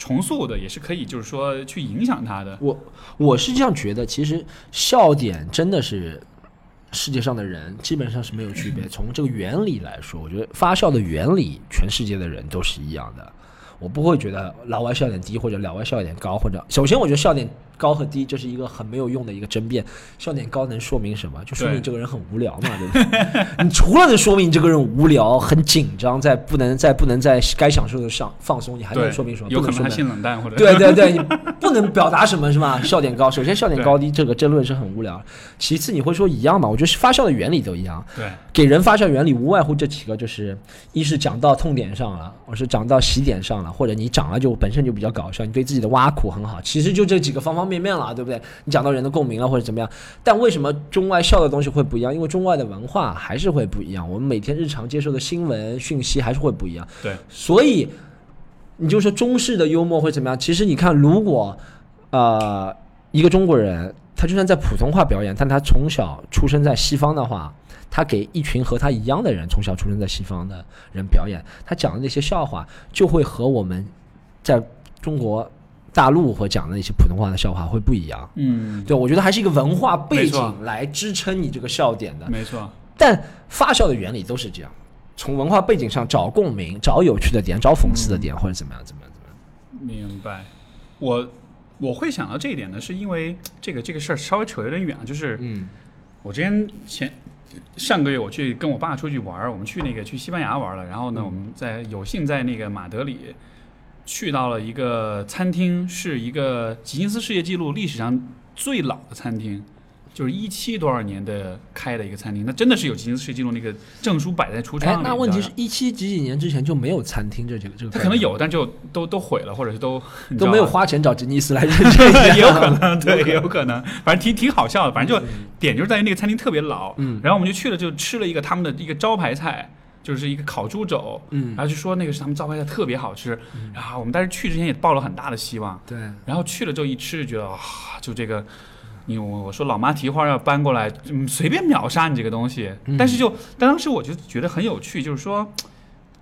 重塑的，也是可以就是说去影响他的。我我是这样觉得，其实笑点真的是世界上的人基本上是没有区别。从这个原理来说，我觉得发笑的原理，全世界的人都是一样的。我不会觉得老外笑点低或者老外笑点高，或者首先我觉得笑点高和低这是一个很没有用的一个争辩。笑点高能说明什么？就说明这个人很无聊嘛，对不对？你除了能说明这个人无聊、很紧张，在不能在不能在该享受的上放松，你还能说明什么？有可能他不能说明性冷淡或者对对对，你不能表达什么是吧？笑点高，首先笑点高低这个争论是很无聊。其次你会说一样嘛？我觉得发笑的原理都一样，对给人发笑原理无外乎这几个，就是一是讲到痛点上了，我是讲到喜点上了，或者你讲了就本身就比较搞笑，你对自己的挖苦很好，其实就这几个方方面面面了，对不对？你讲到人的共鸣了或者怎么样，但为什么中外笑的东西会不一样？因为中外的文化还是会不一样，我们每天日常接受的新闻讯息还是会不一样。对所以你就说中式的幽默会怎么样？其实你看，如果呃一个中国人，他就算在普通话表演，但他从小出生在西方的话，他给一群和他一样的人，从小出生在西方的人表演，他讲的那些笑话，就会和我们在中国大陆或讲的那些普通话的笑话会不一样。嗯，对，我觉得还是一个文化背景来支撑你这个笑点的。没错，但发笑的原理都是这样，从文化背景上找共鸣，找有趣的点，找讽刺的点，或者怎么样怎么样怎么样。明白。我我会想到这一点呢，是因为这个这个事儿稍微扯有点远啊，就是嗯我之前前上个月我去跟我爸出去玩儿，我们去那个去西班牙玩儿了，然后呢，嗯我们在有幸在那个马德里去到了一个餐厅，是一个吉尼斯世界纪录历史上最老的餐厅，就是一七多少年的开的一个餐厅，那真的是有吉尼斯世界纪录那个证书摆在橱窗里。，哎那问题是一七几几年之前就没有餐厅这几个这个他可能有，但就都都毁了，或者是都都没有花钱找吉尼斯来认证，也 有可能，对，也有可能，反正挺挺好笑的。反正就点就是在于那个餐厅特别老，嗯。然后我们就去了，就吃了一个他们的一个招牌菜，就是一个烤猪肘，嗯然后就说那个是他们招牌菜，特别好吃。然后我们但是去之前也抱了很大的希望，对，然后去了之后一吃就觉得啊，就这个。你我我说老妈蹄花要搬过来，嗯，随便秒杀你这个东西。嗯但是就但当时我就觉得很有趣，就是说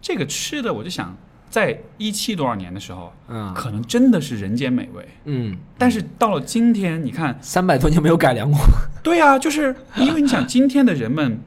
这个吃的，我就想在一七多少年的时候，嗯可能真的是人间美味。嗯，但是到了今天，你看，三百多年没有改良过，对啊，就是因为你想今天的人们，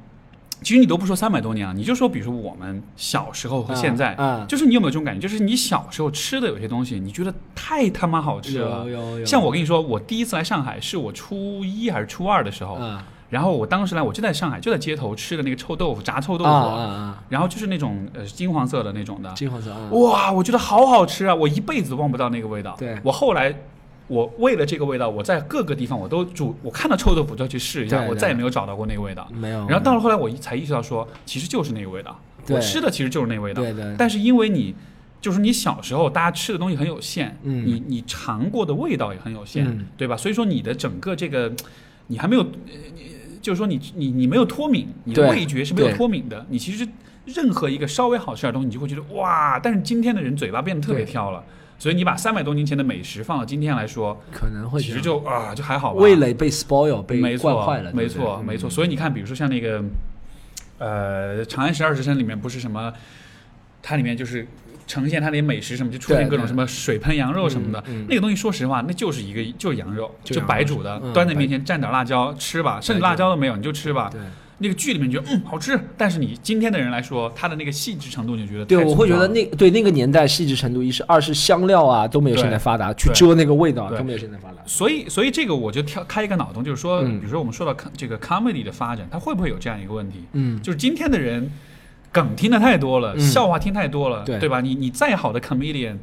其实你都不说三百多年了，你就说比如说我们小时候和现在，啊，就是你有没有这种感觉？就是你小时候吃的有些东西，你觉得太他妈好吃了有。有有，像我跟你说，我第一次来上海是我初一还是初二的时候，啊然后我当时来，我就在上海，就在街头吃的那个臭豆腐，炸臭豆啊腐，然后就是那种呃金黄色的那种的，金黄色啊，哇，我觉得好好吃啊！我一辈子忘不到那个味道。对我后来，我为了这个味道，我在各个地方我都煮，我看到臭豆腐就要去试一下，我再也没有找到过那个味道。没有，然后到了后来，我才意识到说，其实就是那个味道，对我吃的其实就是那个味道。对对，但是因为你，就是你小时候大家吃的东西很有限，嗯你你尝过的味道也很有限，嗯对吧？所以说你的整个这个，你还没有，呃你就是说你你你没有脱敏，你的味觉是没有脱敏的。你其实任何一个稍微好吃点的东西，你就会觉得哇！但是今天的人嘴巴变得特别挑了，所以你把三百多年前的美食放到今天来说，可能会其实就啊就还好吧。味蕾被 spoil 被没错惯坏了，没错，没错。嗯所以你看，比如说像那个，呃，《长安十二时辰》里面不是什么，它里面就是呈现它那些美食什么，就出现各种什么水喷羊肉什么的，那个东西，说实话，那就是一个就是羊肉，就白煮的，嗯端在面前蘸点辣椒吃吧，甚至辣椒都没有你就吃吧。对。那个剧里面觉得嗯。好吃，但是你今天的人来说，它的那个细致程度你就觉得对，我会觉得那对那个年代细致程度，一是二是香料啊都没有现在发达，去遮那个味道对。都没有现在发达。所以，所以这个我就跳开一个脑洞，就是说，嗯比如说我们说到这个 comedy 的发展，它会不会有这样一个问题？嗯，就是今天的人梗听的太多了，嗯。笑话听太多了，对吧？你你再好的 comedian，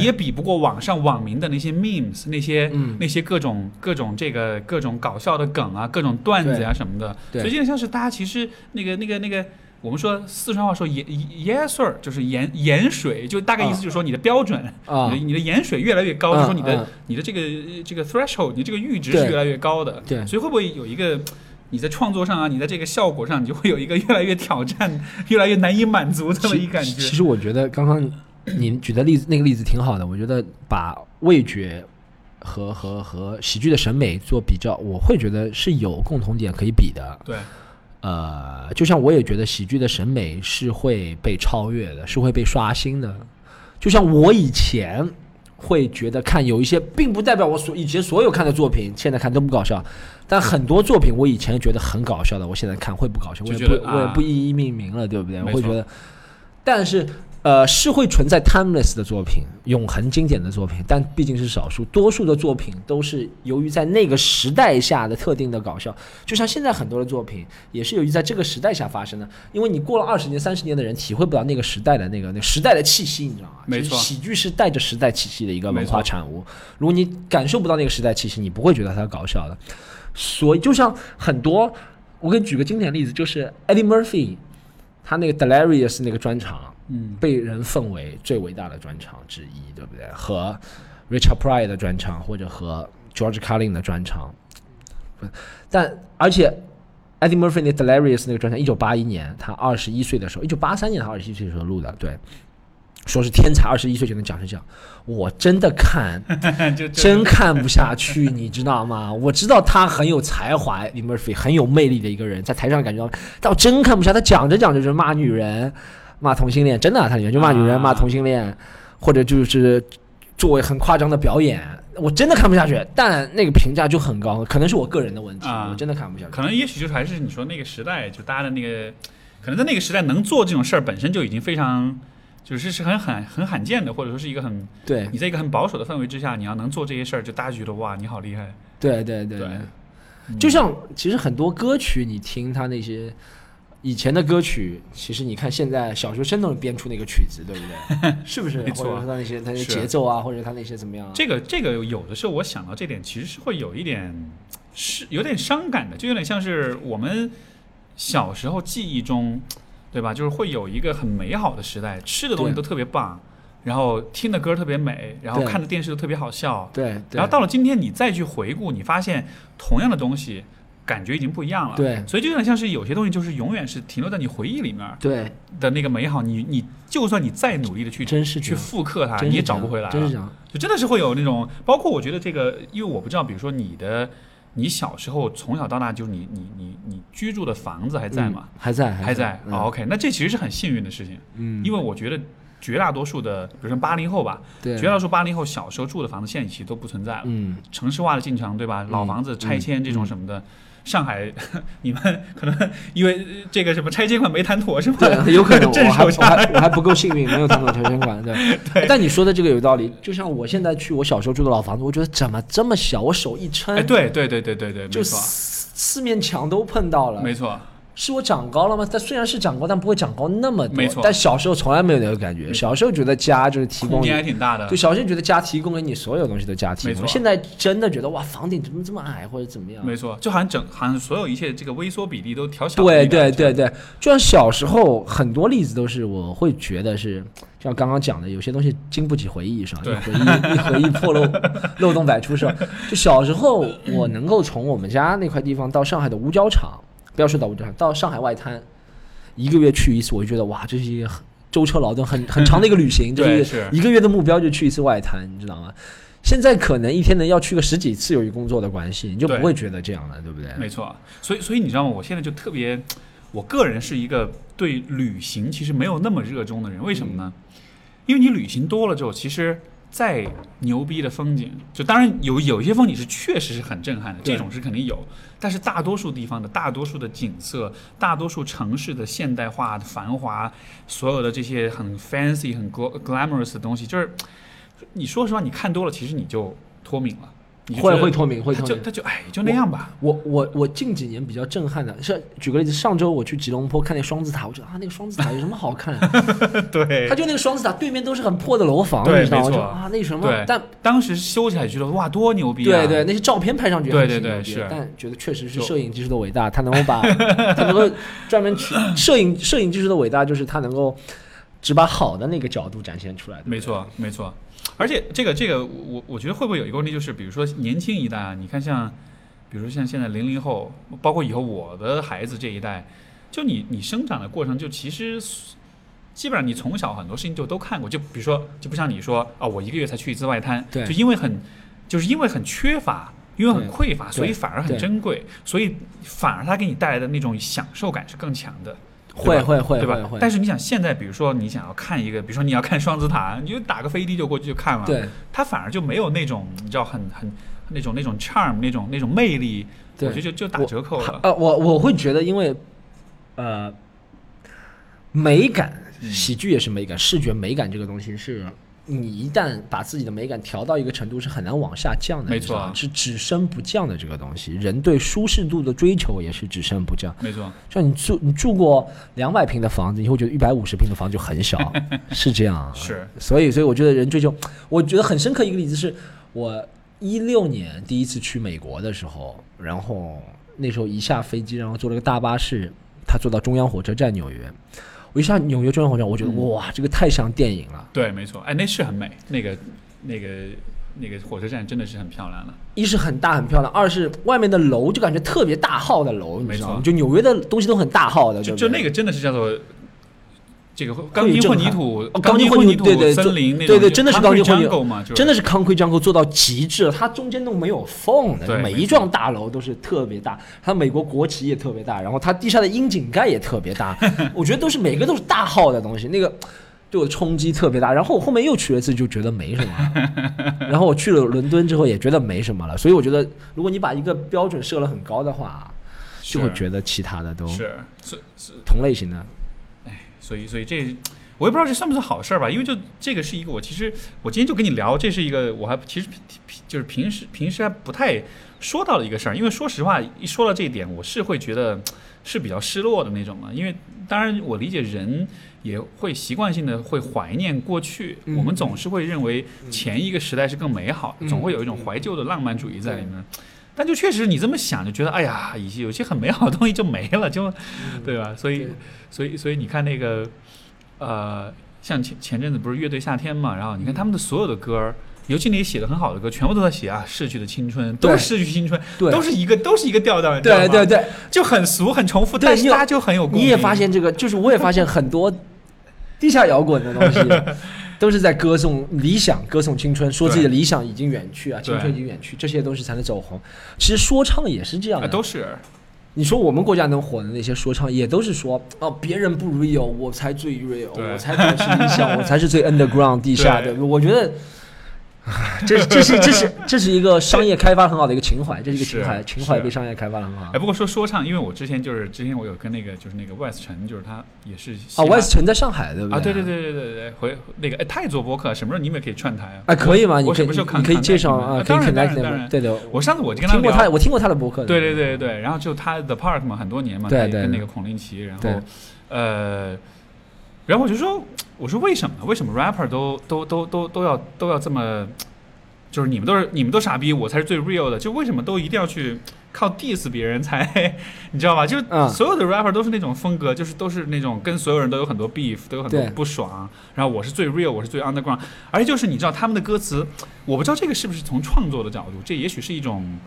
也比不过网上网民的那些 memes，那些、嗯那些各种各种这个各种搞笑的梗啊，各种段子啊、什么的。对所以现在像是大家其实那个那个那个。我们说四川话说盐盐水儿就是盐盐水，就大概意思就是说你的标准，啊你的盐水越来越高，嗯就是说你的、嗯你的这个这个 threshold，你这个阈值是越来越高的。对所以会不会有一个你在创作上啊，你在这个效果上，你就会有一个越来越挑战、越来越难以满足这么一感觉？其实我觉得刚刚你举的例子那个例子挺好的，我觉得把味觉和和和喜剧的审美做比较，我会觉得是有共同点可以比的。对，呃，就像我也觉得喜剧的审美是会被超越的，是会被刷新的。就像我以前会觉得看有一些，并不代表我所以前所有看的作品，现在看都不搞笑。但很多作品我以前觉得很搞笑的，我现在看会不搞笑，我也不我也不一一命名了，对不对？我会觉得，但是呃是会存在 timeless 的作品，永恒经典的作品，但毕竟是少数，多数的作品都是由于在那个时代下的特定的搞笑，就像现在很多的作品也是由于在这个时代下发生的，因为你过了二十年、三十年的人体会不到那个时代的那个那个时代的气息，你知道吗？没错喜剧是带着时代气息的一个文化产物。如果你感受不到那个时代气息，你不会觉得它搞笑的。所以，就像很多，我给你举个经典例子，就是 Eddie Murphy，他那个 Delirious 那个专场，嗯，被人奉为最伟大的专场之一，对不对？和 Richard Pryor 的专场，或者和 George Carlin 的专场，不但而且 Eddie Murphy 那 Delirious 那个专场，一九八一年他二十一岁的时候，一九八三年他二十一岁的时候录的，对，说是天才，二十一岁就能讲成这样，我真的看 真看不下去，你知道吗？我知道他很有才华 Murphy 很有魅力的一个人，在台上感觉到，但我真看不下。他讲着讲着就骂女人、骂同性恋，真的啊、他里面就骂女人、啊骂同性恋，或者就是作为很夸张的表演，我真的看不下去。但那个评价就很高，可能是我个人的问题，啊我真的看不下去。可能也许就是还是你说那个时代，就大家的那个，可能在那个时代能做这种事儿本身就已经非常。就是是很罕很罕见的，或者说是一个很对你在一个很保守的氛围之下，你要能做这些事儿，就大家觉得哇你好厉害。对对对对就像其实很多歌曲，你听他那些以前的歌曲，其实你看现在小学生都能编出那个曲子，对不对？是不是？没错或者说他那些他那些节奏啊，或者他那些怎么样？这个这个有的时候我想到这点，其实是会有一点是有点伤感的，就有点像是我们小时候记忆中，对吧？就是会有一个很美好的时代，吃的东西都特别棒，然后听的歌特别美，然后看的电视都特别好笑，对，对然后到了今天你再去回顾，你发现同样的东西。感觉已经不一样了，对所以就有点像是有些东西就是永远是停留在你回忆里面对，的那个美好，你你就算你再努力的去去真是去复刻它，你也找不回来了。真是这样。就真的是会有那种，包括我觉得这个，因为我不知道，比如说你的，你小时候从小到大，就是你你你你居住的房子还在吗？嗯还在，还在。OK，那这其实是很幸运的事情，嗯，因为我觉得绝大多数的，比如说八零后吧，对，绝大多数八零后小时候住的房子，现在其实都不存在了。嗯，城市化的进程，对吧？老房子拆迁这种什么的。上海，你们可能因为呃这个什么拆迁款没谈妥是吧？对，有可能 我还我还我还不够幸运，没有谈妥拆迁款。对，但你说的这个有道理。就像我现在去我小时候住的老房子，我觉得怎么这么小？我手一撑，哎，对对对对对对，就没错，四四面墙都碰到了。没错，是我长高了吗？但虽然是长高，但不会长高那么多。没错但小时候从来没有那个感觉。小时候觉得家就是提供空间还挺大的就。小时候觉得家提供给你所有东西都家提供，现在真的觉得哇，房顶怎么这么矮或者怎么样？没错，就好像整好像所有一切这个微缩比例都调小了对。对对对，就像小时候很多例子都是，我会觉得是像刚刚讲的，有些东西经不起回忆是吧，一对回忆 一回忆破漏漏洞百出是吧？就小时候 我能够从我们家那块地方到上海的五角场，不要说到五角场，到上海外滩，一个月去一次，我就觉得哇，这是一个很舟车劳顿很很长的一个旅行，对就是一个月的目标就去一次外滩，你知道吗？现在可能一天能要去个十几次，由于工作的关系，你就不会觉得这样了，对不对？没错。所以所以你知道吗？我现在就特别，我个人是一个对旅行其实没有那么热衷的人。为什么呢？因为你旅行多了之后，其实再牛逼的风景，就当然有有一些风景是确实是很震撼的，这种是肯定有。但是大多数地方的大多数的景色，大多数城市的现代化的繁华，所有的这些很 fancy、很 glamorous 的东西，就是你说实话，你看多了，其实你就脱敏了。会会脱敏，会脱敏。他就哎，就那样吧。我我我近几年比较震撼的是，举个例子，上周我去吉隆坡看那双子塔，我觉得啊，那个双子塔有什么好看？对他就那个双子塔对面都是很破的楼房，你知道吗？我就啊，那什么？但当时修起来觉得哇，多牛逼啊！对对，那些照片拍上去对对对是但觉得确实是摄影技术的伟大，他能够把他能够专门去摄影摄影技术的伟大，就是他能够只把好的那个角度展现出来。没，错没错。而且这个这个，我我觉得会不会有一个问题，就是比如说年轻一代啊，你看像，比如说像现在零零后，包括以后我的孩子这一代，就你你生长的过程，就其实基本上你从小很多事情就都看过，就比如说就不像你说啊，我一个月才去一次外滩，对就因为很就是因为很缺乏。因为很匮乏，所以反而很珍贵，所以反而它给你带来的那种享受感是更强的。会会会对吧但是你想，现在比如说你想要看一个，比如说你要看双子塔，你就打个飞的就过去就看了。，对它反而就没有那种你知道很很那种那种 charm 那种那种魅力，对我觉得就就打折扣了。呃，我我会觉得，因为呃，美感，嗯喜剧也是美感，视觉美感这个东西是。你一旦把自己的美感调到一个程度，是很难往下降的。没错是只升不降的这个东西。人对舒适度的追求也是只升不降。没错，像你住你住过两百平的房子，你会觉得一百五十平的房子就很小，是这样啊。是所以，所以我觉得人追求，我觉得很深刻一个例子是我一六年第一次去美国的时候，然后那时候一下飞机，然后坐了个大巴士，他坐到中央火车站纽约，我一下纽约中央火车站，我觉得、嗯哇，这个太像电影了。对，没错。哎，那是很美，那个那个那个火车站真的是很漂亮了。一是很大很漂亮，二是外面的楼就感觉特别大号的楼，你知道吗？没错就纽约的东西都很大号的，就就那个真的是叫做。这个钢筋混凝土，哦钢筋混混凝凝土对对森林那，对对真的是钢筋混凝土嘛，真的是 concrete jungle 做到极致了，它中间都没有缝的，每一幢大楼都是特别大，它美国国旗也特别大，然后它地下的窨井盖也特别大，我觉得都是每个都是大号的东西，那个对我的冲击特别大。然后我后面又去了一次，就觉得没什么，然后我去了伦敦之后也觉得没什么了，所以我觉得如果你把一个标准设了很高的话，就会觉得其他的都是是是，同类型的，所以所以这，我也不知道这算不算好事儿吧，因为就这个是一个我其实我今天就跟你聊，这是一个我还其实就是平时平时还不太说到的一个事儿，因为说实话一说到这一点，我是会觉得是比较失落的那种嘛，因为当然我理解人也会习惯性的会怀念过去，嗯我们总是会认为前一个时代是更美好，嗯总会有一种怀旧的浪漫主义在里面。但就确实你这么想，就觉得哎呀，有些有些很美好的东西就没了，就对吧？所以所以所以你看那个呃，像前前阵子不是乐队夏天嘛，然后你看他们的所有的歌儿。尤其那些写的很好的歌，全部都在写啊逝去的青春，都是逝去青春，对。都是一个都是一个调调，你知道吗？对对。对，就很俗很重复，但是大家就很有共鸣。你也发现这个，就是我也发现很多地下摇滚的东西，都是在歌颂理想、歌颂青春，说自己的理想已经远去啊，青春已经远去，这些东西才能走红。其实说唱也是这样啊，的，都是。你说我们国家能火的那些说唱，也都是说哦，别人不 real，我才最 real，我才才是理想，我才是最 underground 地下的。对我觉得，唉这 这是这是这是一个商业开发很好的一个情怀，这是一个情怀，情怀是被商业开发的很好哎，。不过说说唱，因为我之前就是之前我有跟那个就是那个 West 陈，就是他也是希啊腊，West 城在上海，对不啊，对对对对对对对，回那个哎，他也做播客，什么时候你们也可以串台啊？哎，可以吗？你什么时候可以介绍啊，当然当然当然对的。我上次我就跟他聊听过他，我听过他的博客的。对对对对，然后就他 The Park 嘛，很多年嘛，对对跟那个孔令奇，然后呃，然后我就说，我说为什么？为什么 rapper 都都都都都要都要这么，就是你们都是你们都傻逼，我才是最 real 的，就为什么都一定要去靠 diss 别人才，你知道吧？就是嗯所有的 rapper 都是那种风格，就是都是那种跟所有人都有很多 beef，都有很多不爽，然后我是最 real，我是最 underground，而且就是你知道他们的歌词，我不知道这个是不是从创作的角度，这也许是一种。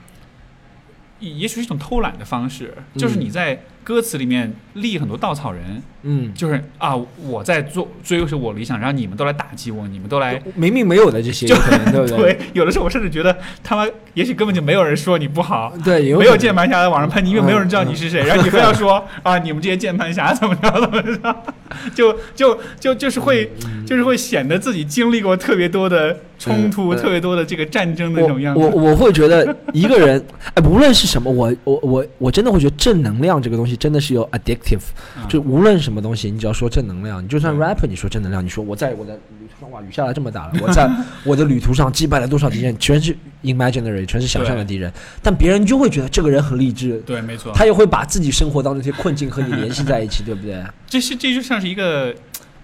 也也许是一种偷懒的方式，就是你在歌词里面立很多稻草人，嗯，就是啊，我在做追求我理想，然后你们都来打击我，你们都来。明明没有的这些，有可能对不对？对，有的时候我甚至觉得他们也许根本就没有人说你不好，对，有没有键盘侠在网上喷你，因为没有人知道你是谁，然后你非要说啊，你们这些键盘侠怎么着怎么着，就就就就是会就是会显得自己经历过特别多的冲突，特别多的这个战争的那种样子。我我我会觉得一个人，哎，无论是什么，我我我我真的会觉得正能量这个东西真的是有 addictive，、嗯就无论什么东西，你只要说正能量，你就算 rapper，你说正能量，你说我在我的旅途上哇，雨下来这么大了，我在 我的旅途上击败了多少敌人，全是 imaginary，全是想象的敌人，但别人就会觉得这个人很励志。对，没错，他也会把自己生活当中这些困境和你联系在一起，对不对？这是这就像是一个。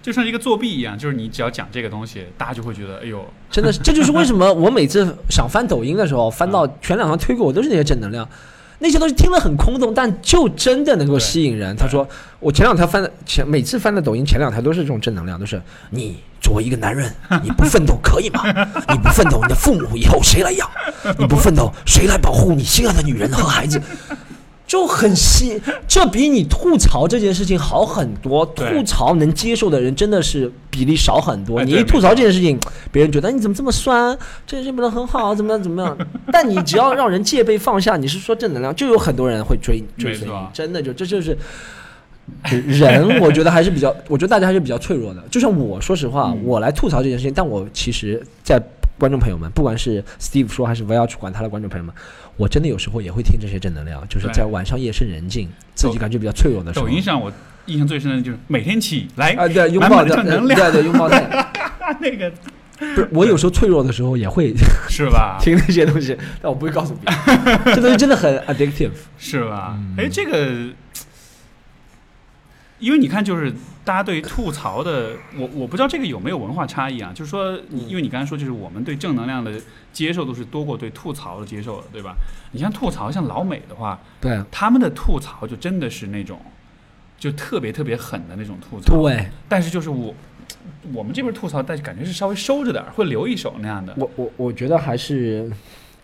就像一个作弊一样，就是你只要讲这个东西，大家就会觉得，哎呦，真的是，这就是为什么我每次想翻抖音的时候，翻到 全两行推给我都是那些正能量，那些东西听了很空洞，但就真的能够吸引人。他说，我前两条翻的前每次翻的抖音前两条都是这种正能量，都是你作为一个男人，你不奋斗可以吗？你不奋斗，你的父母以后谁来养？你不奋斗，谁来保护你心爱的女人和孩子？就很吸，这比你吐槽这件事情好很多。吐槽能接受的人真的是比例少很多。你一吐槽这件事情，别人觉得哎你怎么这么酸，这件事情不能很好，怎么样怎么样？但你只要让人戒备放下，你是说正能量，就有很多人会追追随你。真的就这就是人，我觉得还是比较，我觉得大家还是比较脆弱的。就像我说实话，嗯我来吐槽这件事情，但我其实，在观众朋友们，不管是 Steve 说还是 v 要去管他的观众朋友们，我真的有时候也会听这些正能量，就是在晚上夜深人静，自己感觉比较脆弱的时候。抖音上我印象最深的就是每天起来啊，对，拥抱的，正能量对对，拥抱太阳。那个不是，我有时候脆弱的时候也会是吧？听那些东西，但我不会告诉别人。这东西真的很 addictive。是吧？嗯哎、这个，因为你看，就是大家对于吐槽的，我我不知道这个有没有文化差异啊？就是说，嗯因为你刚才说，就是我们对正能量的接受度是多过对吐槽的接受的，对吧？你像吐槽，像老美的话，对他们的吐槽就真的是那种，就特别特别狠的那种吐槽。对，但是就是我，我们这边吐槽，但是感觉是稍微收着点儿，会留一手那样的。我我我觉得还是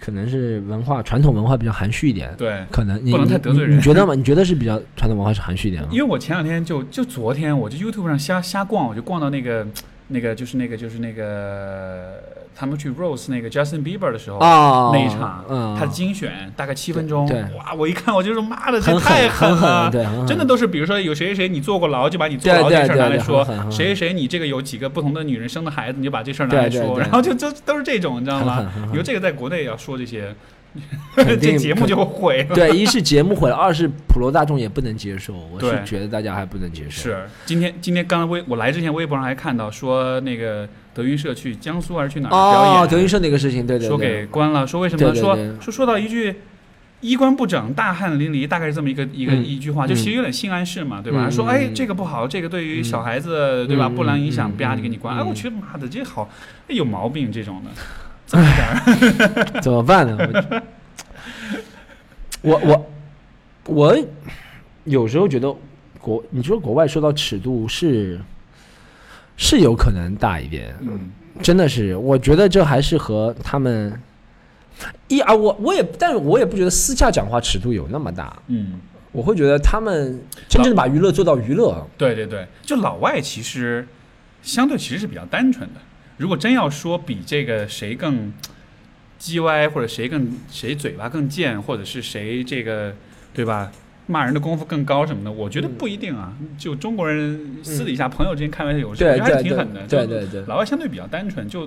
可能是文化传统文化比较含蓄一点。对，可能你不能太得罪人你你觉得吗？你觉得是比较传统文化是含蓄一点吗？因为我前两天就就昨天，我就 YouTube 上瞎瞎逛，我就逛到那个那个就是那个就是那个他们去 Rose 那个 Justin Bieber 的时候。啊，那一场，嗯，他的精选大概七分钟，哇！我一看我就说妈的，这太狠，了真的都是，比如说有谁谁谁你坐过牢，就把你坐牢这事儿拿来说谁谁谁你这个有几个不同的女人生的孩子，你就把这事儿拿来说，然后就就都是这种，你知道吗很狠很？狠你说这个在国内要说这些，这节目就毁了。对，一是节目毁了，二是普罗大众也不能接受。我是觉得大家还不能接受。是，今天今天刚刚微我来之前，微博上还看到说那个德云社去江苏还是去哪儿表哦，演，德云社那个事情，对对对说给，关了，说为什么呢？说对对对说说到一句。衣冠不整，大汗淋漓，大概是这么一个一个嗯一句话，就其实有点性暗示嘛，对吧？嗯说哎，嗯这个不好，这个对于嗯小孩子，对吧？嗯不良影响，嗯啪就给你关。哎，嗯我觉得妈的，这好哎有毛病，这种的，怎么点儿？怎么办呢？我 我我我有时候觉得国，你说国外受到尺度是是有可能大一点，嗯，真的是，我觉得这还是和他们一啊，我我也，但是我也不觉得私下讲话尺度有那么大，嗯，我会觉得他们真正地把娱乐做到娱乐，对对对，就老外其实相对其实是比较单纯的。如果真要说比这个谁更叽歪，或者谁更谁嘴巴更贱，或者是谁这个对吧？骂人的功夫更高什么的，我觉得不一定啊。就中国人私底下朋友之间开玩笑，有时候我觉得还是挺狠的。对对对。老外相对比较单纯，就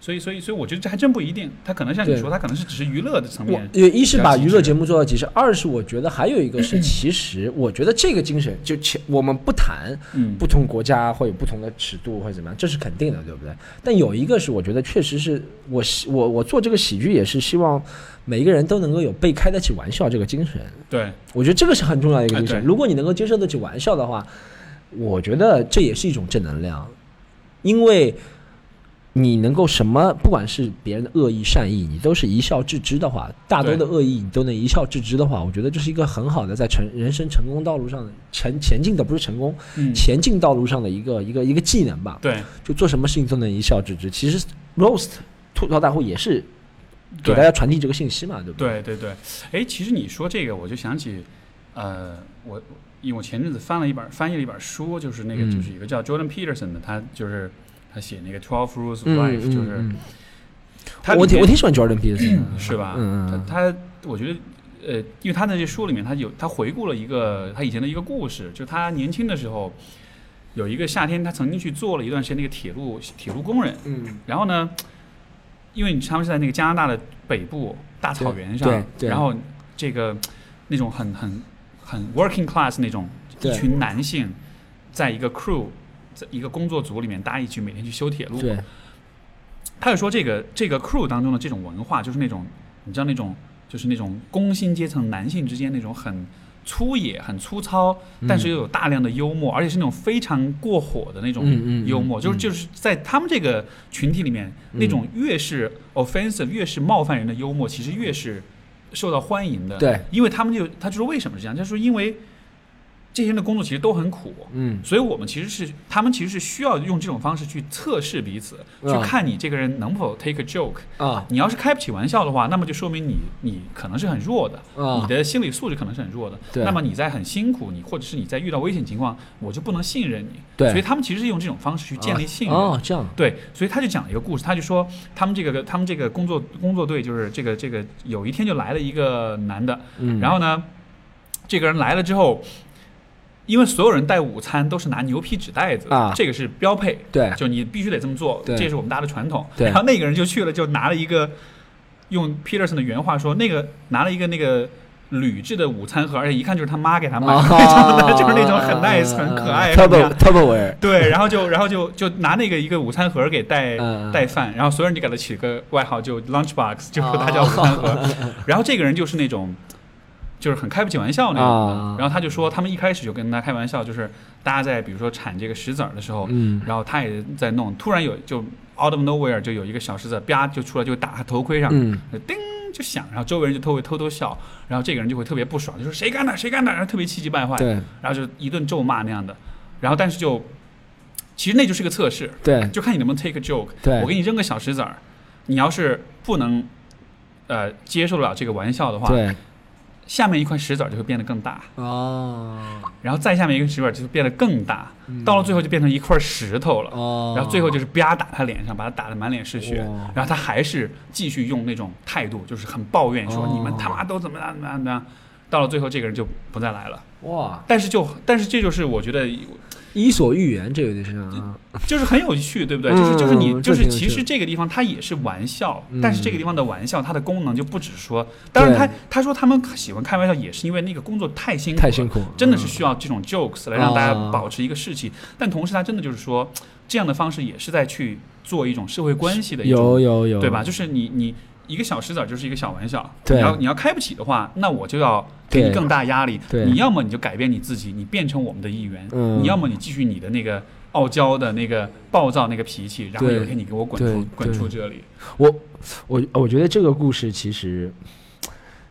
所以所以所以我觉得这还真不一定。他可能像你说，他可能是只是娱乐的层我面。呃一是把娱乐节目做到极致，二是我觉得还有一个是，其实 我觉得这个精神就前我们不谈嗯不同国家会有不同的尺度或者怎么样，这是肯定的，对不对？但有一个是我觉得确实是我希我我做这个喜剧也是希望每一个人都能够有被开得起玩笑这个精神，对我觉得这个是很重要的一个精神。如果你能够接受得起玩笑的话，我觉得这也是一种正能量，因为你能够什么，不管是别人的恶意善意，你都是一笑置之的话，大多的恶意你都能一笑置之的话，我觉得这是一个很好的在成人生成功道路上的前前进的不是成功，嗯前进道路上的一个一个一个技能吧。对就做什么事情都能一笑置之。其实 roast 吐槽大会也是给大家传递这个信息嘛，对不对？对对对，哎，其实你说这个，我就想起，呃，我因为我前阵子翻了一本翻译了一本书，就是那个、嗯就是一个叫 Jordan Peterson 的，他就是他写那个 Twelve Rules of 嗯 Life，、嗯就是嗯他我挺我挺喜欢 Jordan Peterson 的，是吧？嗯嗯他他我觉得。呃，因为他那些书里面，他有他回顾了一个他以前的一个故事，就他年轻的时候，有一个夏天，他曾经去做了一段时间那个铁路铁路工人，嗯，然后呢，因为他们是在那个加拿大的北部大草原上，对对然后这个那种很很很 working class 那种一群男性，在一个 crew，在一个工作组里面，搭一起每天去修铁路。对，他就说这个这个 crew 当中的这种文化，就是那种你知道那种就是那种工薪阶层男性之间那种很粗野、很粗糙，但是又有大量的幽默，而且是那种非常过火的那种嗯嗯嗯幽默，就是嗯就是在他们这个群体里面，嗯那种越是 offensive、越是冒犯人的幽默，其实越是受到欢迎的。对，因为他们就他就说为什么是这样，就是说因为这些人的工作其实都很苦，嗯。所以我们其实是他们其实是需要用这种方式去测试彼此，去啊看你这个人能否 take a joke。啊。你要是开不起玩笑的话，那么就说明你你可能是很弱的，啊。你的心理素质可能是很弱的。对。那么你在很辛苦，你或者是你在遇到危险情况，我就不能信任你。对。所以他们其实是用这种方式去建立信任。哦，这样。对，所以他就讲了一个故事，他就说他们这个他们这个工作工作队就是这个这个有一天就来了一个男的，嗯，然后呢，这个人来了之后，因为所有人带午餐都是拿牛皮纸袋子，啊这个是标配，对就你必须得这么做，这是我们大家的传统。对然后那个人就去了，就拿了一个用 Peterson 的原话说，那个拿了一个那个。铝制的午餐盒，而且一看就是他妈给他买的，啊 就是那种很 nice、很可爱、很 e e e 对，然后就然后就就拿那个一个午餐盒给带带饭，然后所有人就给他起个外号，就 lunch box，就他叫午餐盒。然后这个人就是那种，就是很开不起玩笑那种。啊。然后他就说，他们一开始就跟他开玩笑，就是大家在比如说铲这个石子儿的时候，嗯。然后他也在弄，突然有就 out of nowhere 就有一个小石子儿啪就出来，就打他头盔上，嗯。叮就响，然后周围人就都会偷偷笑，然后这个人就会特别不爽，就说谁干的谁干的，然后特别气急败坏，对。然后就一顿咒骂那样的，然后但是就其实那就是个测试，对。就看你能不能 take a joke。对。我给你扔个小石子儿，你要是不能呃接受得了这个玩笑的话，对下面一块石子儿就会变得更大，哦。然后再下面一个石子儿就会变得更大，嗯。到了最后就变成一块石头了。哦，然后最后就是啪打他脸上，把他打得满脸是血。哇，然后他还是继续用那种态度，就是很抱怨，说哦。你们他妈都怎么样怎么样怎么样。到了最后，这个人就不再来了。哇，但是就但是这就是我觉得伊索寓言这有点像啊，就是很有趣，对不对？嗯就是就是你嗯就是其实这个地方它也是玩笑，嗯但是这个地方的玩笑它的功能就不只是说，当然他他说他们喜欢开玩笑也是因为那个工作太辛苦了，太辛苦，真的是嗯需要这种 jokes 来让大家啊保持一个士气，但同时他真的就是说这样的方式也是在去做一种社会关系的一有种，有有，对吧？？就是你你。一个小石子儿就是一个小玩笑，对。你要你要开不起的话，那我就要给你更大压力。对。你要么你就改变你自己，你变成我们的一员；嗯。你要么你继续你的那个傲娇的那个暴躁那个脾气，然后有一天你给我滚出滚出这里。我我我觉得这个故事其实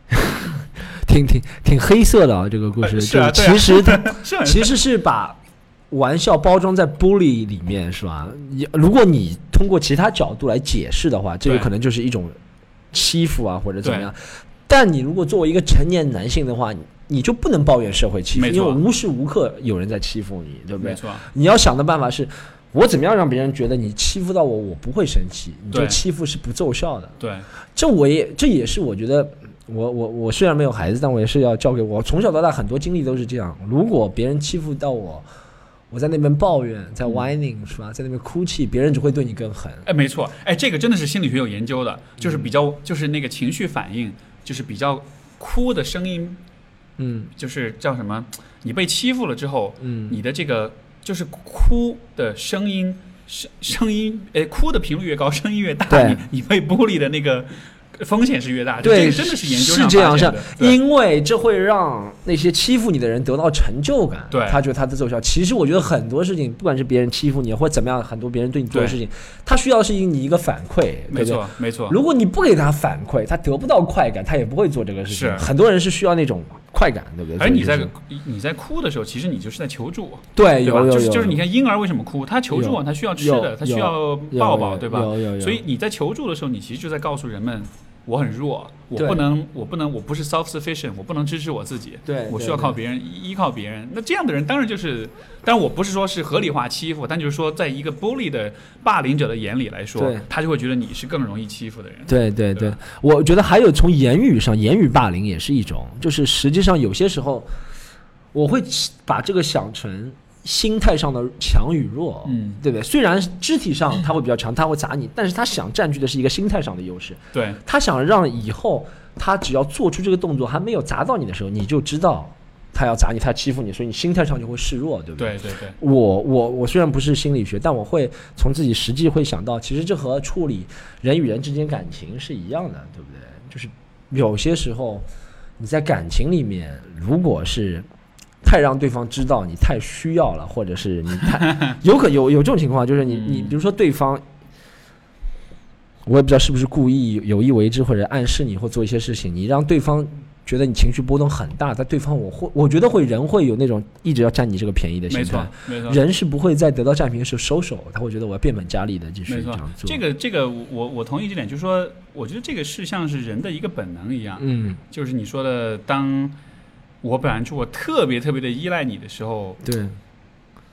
挺挺挺黑色的啊，这个故事，呃是其实它 是很其实是把玩笑包装在 bully 里面，是吧？你如果你通过其他角度来解释的话，这个可能就是一种欺负啊，或者怎么样。但你如果作为一个成年男性的话，你你就不能抱怨社会欺负，因为无时无刻有人在欺负你，对不对？没错，你要想的办法是。我怎么样让别人觉得你欺负到我，我不会生气？你这对欺负是不奏效的。对这我也这也是我觉得，我我我虽然没有孩子，但我也是要教给我从小到大很多经历都是这样。如果别人欺负到我，我在那边抱怨，在 whining 是吧，在那边哭泣，别人只会对你更狠。哎，没错，哎，这个真的是心理学有研究的，就是比较就是那个情绪反应，就是比较哭的声音，嗯。就是叫什么？你被欺负了之后，嗯，你的这个就是哭的声音，声声音，哎，哭的频率越高，声音越大，你你被孤立的那个风险是越大。对，真的是研究是这样，是因为这会让那些欺负你的人得到成就感，对他觉得他的奏效。其实我觉得很多事情，不管是别人欺负你，或者怎么样，很多别人对你做的事情，他需要是你一个反馈？没错，没错。如果你不给他反馈，他得不到快感，他也不会做这个事情。是很多人是需要那种快感，对不对？而你在你在哭的时候，其实你就是在求助，对对吧？有就是就是你看婴儿为什么哭？他求助啊，他需要吃有的，他需要抱抱，对吧？有有有，所以你在求助的时候，你其实就在告诉人们，我很弱，我不能，我不能，我不是 self sufficient，我不能支持我自己，对，我需要靠别人，依依靠别人。那这样的人当然就是，当然我不是说是合理化欺负，但就是说，在一个 bully 的霸凌者的眼里来说，他就会觉得你是更容易欺负的人。对对对我觉得还有从言语上，言语霸凌也是一种，就是实际上有些时候，我会把这个想成心态上的强与弱，嗯，对不对？虽然肢体上他会比较强，他会砸你，但是他想占据的是一个心态上的优势，对，他想让以后他只要做出这个动作还没有砸到你的时候，你就知道他要砸你，他欺负你，所以你心态上就会示弱，对不对？对对对，我我我虽然不是心理学，但我会从自己实际会想到，其实这和处理人与人之间感情是一样的，对不对？就是有些时候你在感情里面，如果是太让对方知道你太需要了，或者是你太 有可有有这种情况，就是你你嗯比如说对方。我也不知道是不是故意有意为之，或者暗示你或做一些事情，你让对方觉得你情绪波动很大，在对方我会我觉得会人会有那种一直要占你这个便宜的心态。人是不会在得到占便宜的时候收手，他会觉得我要变本加厉的继续这样，做。这个这个我我同意这点，就是说，我觉得这个是像是人的一个本能一样，嗯，就是你说的，当我表现出我特别特别的依赖你的时候，对，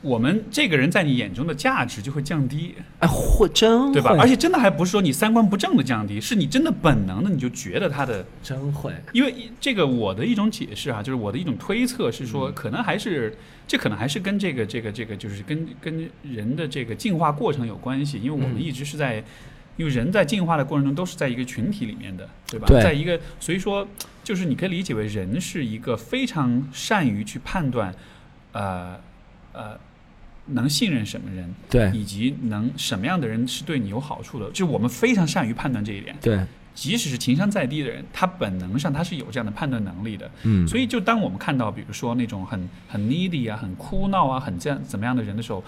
我们这个人在你眼中的价值就会降低，哎，或真对吧？而且真的还不是说你三观不正的降低，是你真的本能的，你就觉得他的，真会，因为这个我的一种解释啊、就是我的一种推测是说，嗯。可能还是这可能还是跟这个这个这个就是跟跟人的这个进化过程有关系，因为我们嗯。一直是在。因为人在进化的过程中都是在一个群体里面的，对吧？对在一个，所以说，就是你可以理解为人是一个非常善于去判断，呃呃，能信任什么人，对以及能什么样的人是对你有好处的，就是我们非常善于判断这一点。对，即使是情商再低的人，他本能上他是有这样的判断能力的。嗯，所以，就当我们看到，比如说那种很很 needy 啊、很哭闹啊、很这样怎么样的人的时候，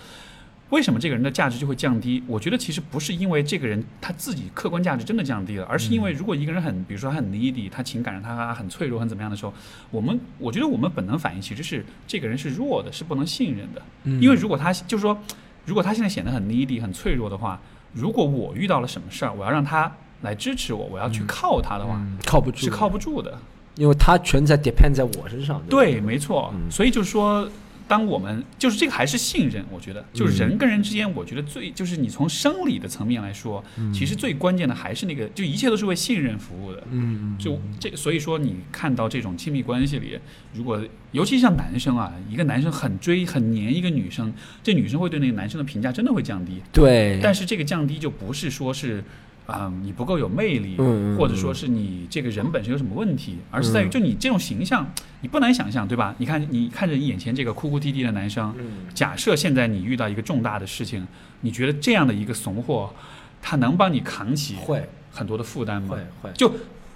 为什么这个人的价值就会降低？我觉得其实不是因为这个人他自己客观价值真的降低了，而是因为如果一个人很，比如说他很 needy，他情感上他很脆弱、很怎么样的时候，我们我觉得我们本能反应其实是这个人是弱的，是不能信任的。嗯因为如果他就是说，如果他现在显得很 needy、很脆弱的话，如果我遇到了什么事儿，我要让他来支持我，我要去嗯靠他的话，嗯靠不住，是靠不住的。因为他全在 depend 在我身上。吧对，没错。嗯所以就是说，当我们就是这个还是信任，我觉得就是人跟人之间，我觉得最就是你从生理的层面来说，其实最关键的还是那个，就一切都是为信任服务的。嗯就这，所以说你看到这种亲密关系里，如果尤其像男生啊，一个男生很追很黏一个女生，这女生会对那个男生的评价真的会降低。对，但是这个降低就不是说是，啊、你不够有魅力，或者说是你这个人本身有什么问题，而是在于就你这种形象，你不难想象，对吧？你看你看着你眼前这个哭哭啼啼的男生，嗯。假设现在你遇到一个重大的事情，你觉得这样的一个怂货，他能帮你扛起会。很多的负担吗？会？会，就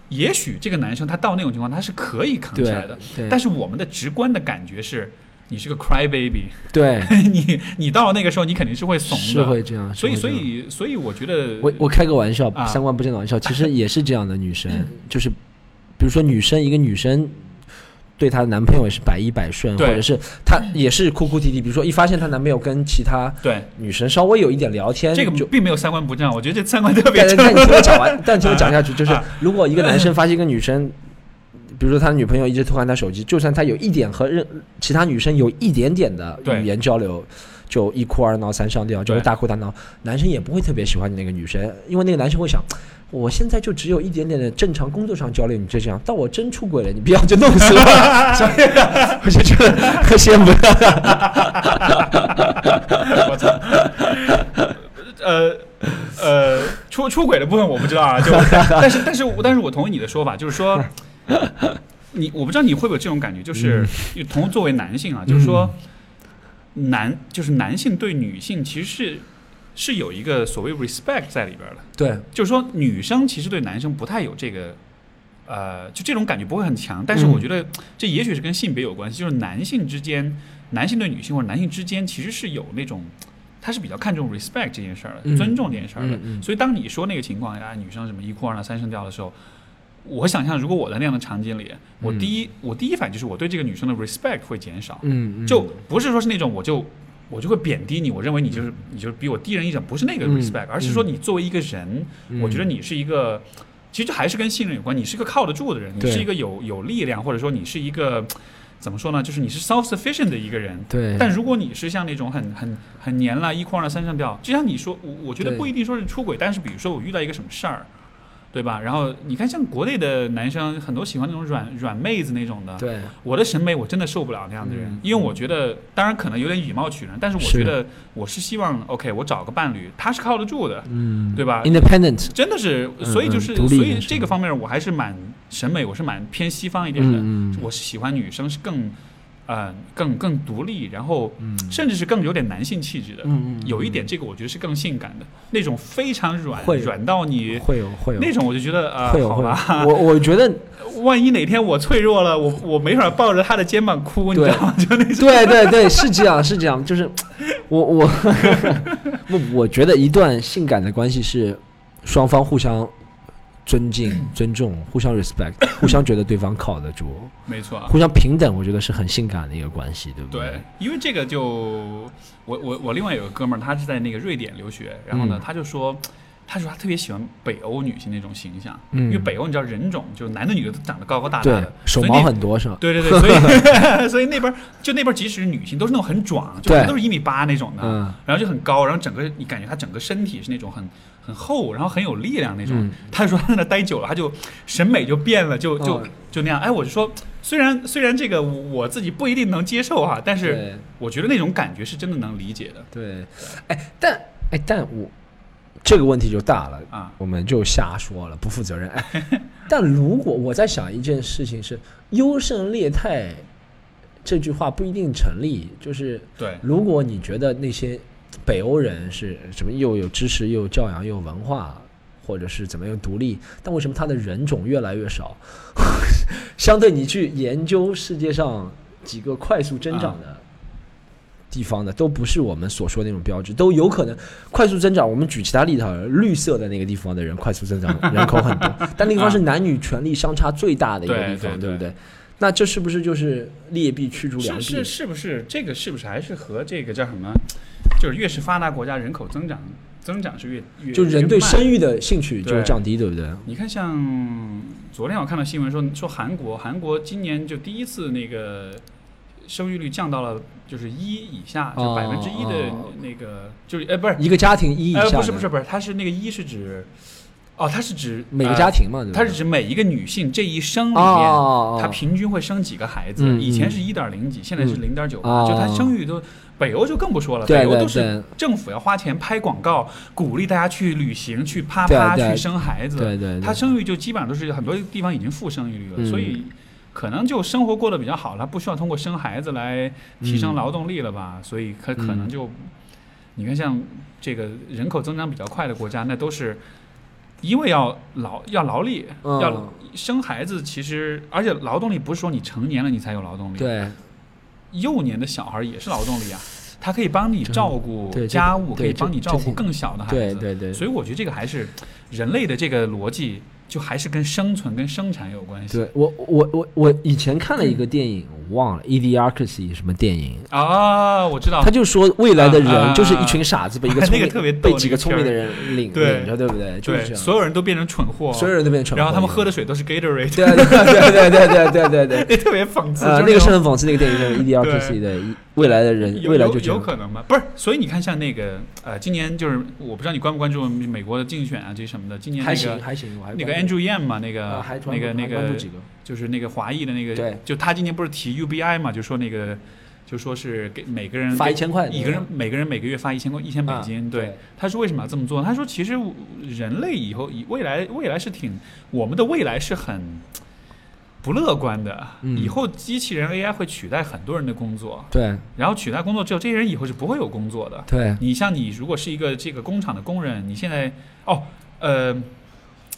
也许这个男生他到那种情况他是可以扛起来的，但是我们的直观的感觉是，你是个 cry baby，对，你你到了那个时候你肯定是会怂的，是会这样。所以，所以，所以，我觉得，我我开个玩笑，啊三观不正的玩笑，其实也是这样的女生，就是比如说女生，一个女生对她的男朋友也是百依百顺，或者是她也是哭哭啼啼，比如说一发现她男朋友跟其他对女生稍微有一点聊天，这个就。并没有三观不正，我觉得这三观特别正。但但你听我讲完，但听我讲下去，就是 啊如果一个男生发现一个女生，比如说他女朋友一直偷看他手机，就算他有一点和任其他女生有一点点的语言交流，就一哭二闹三上吊，就会大哭大闹，男生也不会特别喜欢你那个女生，因为那个男生会想。我现在就只有一点点的正常工作上交流，你就这样，到我真出轨了，你不要就弄死我。所以啊我就觉得先不要。我操！呃呃，出出轨的部分我不知道啊，就 但是但是但是我同意你的说法，就是说，你我不知道你会不会有这种感觉，就是嗯 同作为男性啊，就是说男就是男性对女性其实是是有一个所谓 respect 在里边的。对，就是说，女生其实对男生不太有这个，呃，就这种感觉不会很强。但是嗯我觉得这也许是跟性别有关系，就是男性之间，男性对女性或者男性之间其实是有那种，他是比较看重 respect 这件事儿的，嗯尊重这件事儿的。所以当你说那个情况下，女生什么一哭二闹三上吊的时候，我想象如果我在那样的场景里，我第一、我第一反应就是我对这个女生的 respect 会减少。嗯，嗯就不是说是那种我就我就会贬低你，我认为你就是你就是比我低人一等，不是那个嗯 respect，、而是说你作为一个人，嗯我觉得你是一个，其实这还是跟信任有关，你是个靠得住的人，你是一个有有力量，或者说你是一个怎么说呢，就是你是 self sufficient 的一个人。对，但如果你是像那种很很很黏了，一哭二闹三上吊，就像你说，我我觉得不一定说是出轨，但是比如说我遇到一个什么事儿，对吧？然后你看像国内的男生很多喜欢那种软软妹子那种的，对，我的审美我真的受不了那样的人，嗯因为我觉得，当然可能有点以貌取人，但是我觉得我是希望，OK，我找个伴侣，他是靠得住的，嗯，对吧？？Independent，真的是，嗯所以就是，所以这个方面我还是蛮审美，我是蛮偏西方一点的。嗯嗯我是喜欢女生是更，呃，更更独立，然后嗯甚至是更有点男性气质的。嗯嗯有一点这个我觉得是更性感的，那种非常软会，软到你会有会有那种，我就觉得啊，会有会好吧，有，我我觉得 万一哪天我脆弱了，我我没法抱着他的肩膀哭，你知道吗？就那种。对 对对，是这样是这样，就是我我 不，我觉得一段性感的关系是双方互相尊敬、尊重、互相 respect，互相觉得对方靠得住，没错，互相平等，我觉得是很性感的一个关系，对不对，因为这个就我我我另外有个哥们儿，他是在那个瑞典留学，然后呢，嗯。他就说。他说他特别喜欢北欧女性那种形象，嗯。因为北欧你知道人种，就是男的女的都长得高高大大的，，手毛很多是吧？对对对，所以 所以那边就那边即使是女性都是那种很壮，就对。都是一米八那种的，嗯。然后就很高，然后整个你感觉他整个身体是那种很很厚，然后很有力量那种。嗯。他说他在那待久了，他就审美就变了，就就、哦就那样。哎，我就说，虽然虽然这个我自己不一定能接受哈，但是我觉得那种感觉是真的能理解的。对，哎，但哎，但我这个问题就大了，啊。我们就瞎说了，不负责任。哎，但如果我在想一件事情是“优胜劣汰”这句话不一定成立，就是对，如果你觉得那些北欧人是什么又有知识又有教养又有文化，或者是怎么样独立，但为什么他的人种越来越少？相对你去研究世界上几个快速增长的地方的，都不是我们所说的那种标志，都有可能快速增长。我们举其他例子好了，绿色的那个地方的人快速增长，人口很多，但那个地方是男女权利相差最大的一个地方，对不对？那这是不是就是劣币驱逐良币？是是是不是这个是不是还是和这个叫什么？就是越是发达国家人口增长增长是越越就人对生育的兴趣就对降低，对不对？你看，像昨天我看到新闻说，说韩国，韩国今年就第一次那个生育率降到了就是一以下，就哦百分之一的哦。那个，就是呃不是，一个家庭一以下呃，不是不是不是，它是那个一是指，哦它是指每个呃家庭嘛，它是指每一个女性这一生里哦面，她平均会生几个孩子？嗯以前嗯。是一点零几，现在是嗯。零点九八，哦。就她生育都。北欧就更不说了，北欧都是政府要花钱拍广告，鼓励大家去旅行、去啪啪去生孩子。对对，对。它生育就基本上都是很多地方已经负生育率了，嗯。所以可能就生活过得比较好了，不需要通过生孩子来提升嗯劳动力了吧？所以可可能就，你看像这个人口增长比较快的国家，那都是因为要劳要劳力，嗯。要生孩子，其实而且劳动力不是说你成年了你才有劳动力，对。幼年的小孩也是劳动力啊，他可以帮你照顾家务，可以帮你照顾更小的孩子，对对对，所以我觉得这个还是人类的这个逻辑，就还是跟生存、跟生产有关系。对我我我我以前看了一个电影，我忘了《Idiocracy》什么电影，啊，我知道。他，就说未来的人就是一群傻子被一个 那个聪明特别被几个聪明的人领对。领着，对不对？就是这对，样，所有人都变成蠢货，所有人都变成蠢货，然后他们喝的水都是 Gatorade，对对对对对对对对对。那特别讽刺。那个是很讽刺，那个电影就是《Idiocracy》的一未来的人，有有未来就这样。有可能吗？不是，所以你看，像那个呃，今年就是我不知道你关不关注美国的竞选啊，这些什么的。今年还那个行还行，我还那个 Andrew Yang 嘛，那个啊那个那个就是那个华裔的那个，就他今年不是提 UBI 嘛，就说那个就说是给每个人发一千块，一个人每个人每个月发一千块一千美金，啊对。他说为什么要这么做？他说其实人类以后以未来未来是挺我们的未来是很不乐观的，嗯以后机器人 AI 会取代很多人的工作，对然后取代工作之后，这些人以后是不会有工作的。对你像你如果是一个这个工厂的工人，你现在哦呃，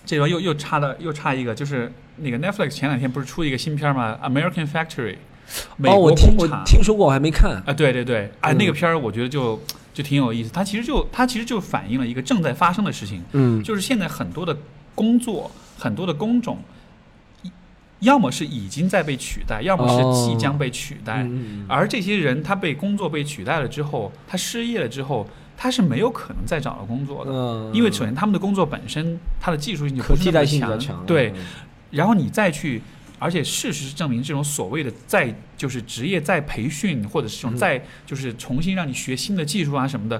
这边又又插了又插一个，就是那个 Netflix 前两天不是出一个新片吗？American Factory，美哦，我国听我。听说过，我还没看。啊，对对对，啊，嗯那个片儿我觉得就就挺有意思，它其实就它其实就反映了一个正在发生的事情，嗯，就是现在很多的工作，很多的工种，一要么是已经在被取代，要么是即将被取代，嗯而这些人他被工作被取代了之后，他失业了之后，他是没有可能再找到工作的。嗯，因为首先他们的工作本身，它的技术性就可不是那么替代性比较强，强。对，嗯，然后你再去，而且事实证明，这种所谓的再就是职业再培训，或者是这种嗯再就是重新让你学新的技术啊什么的，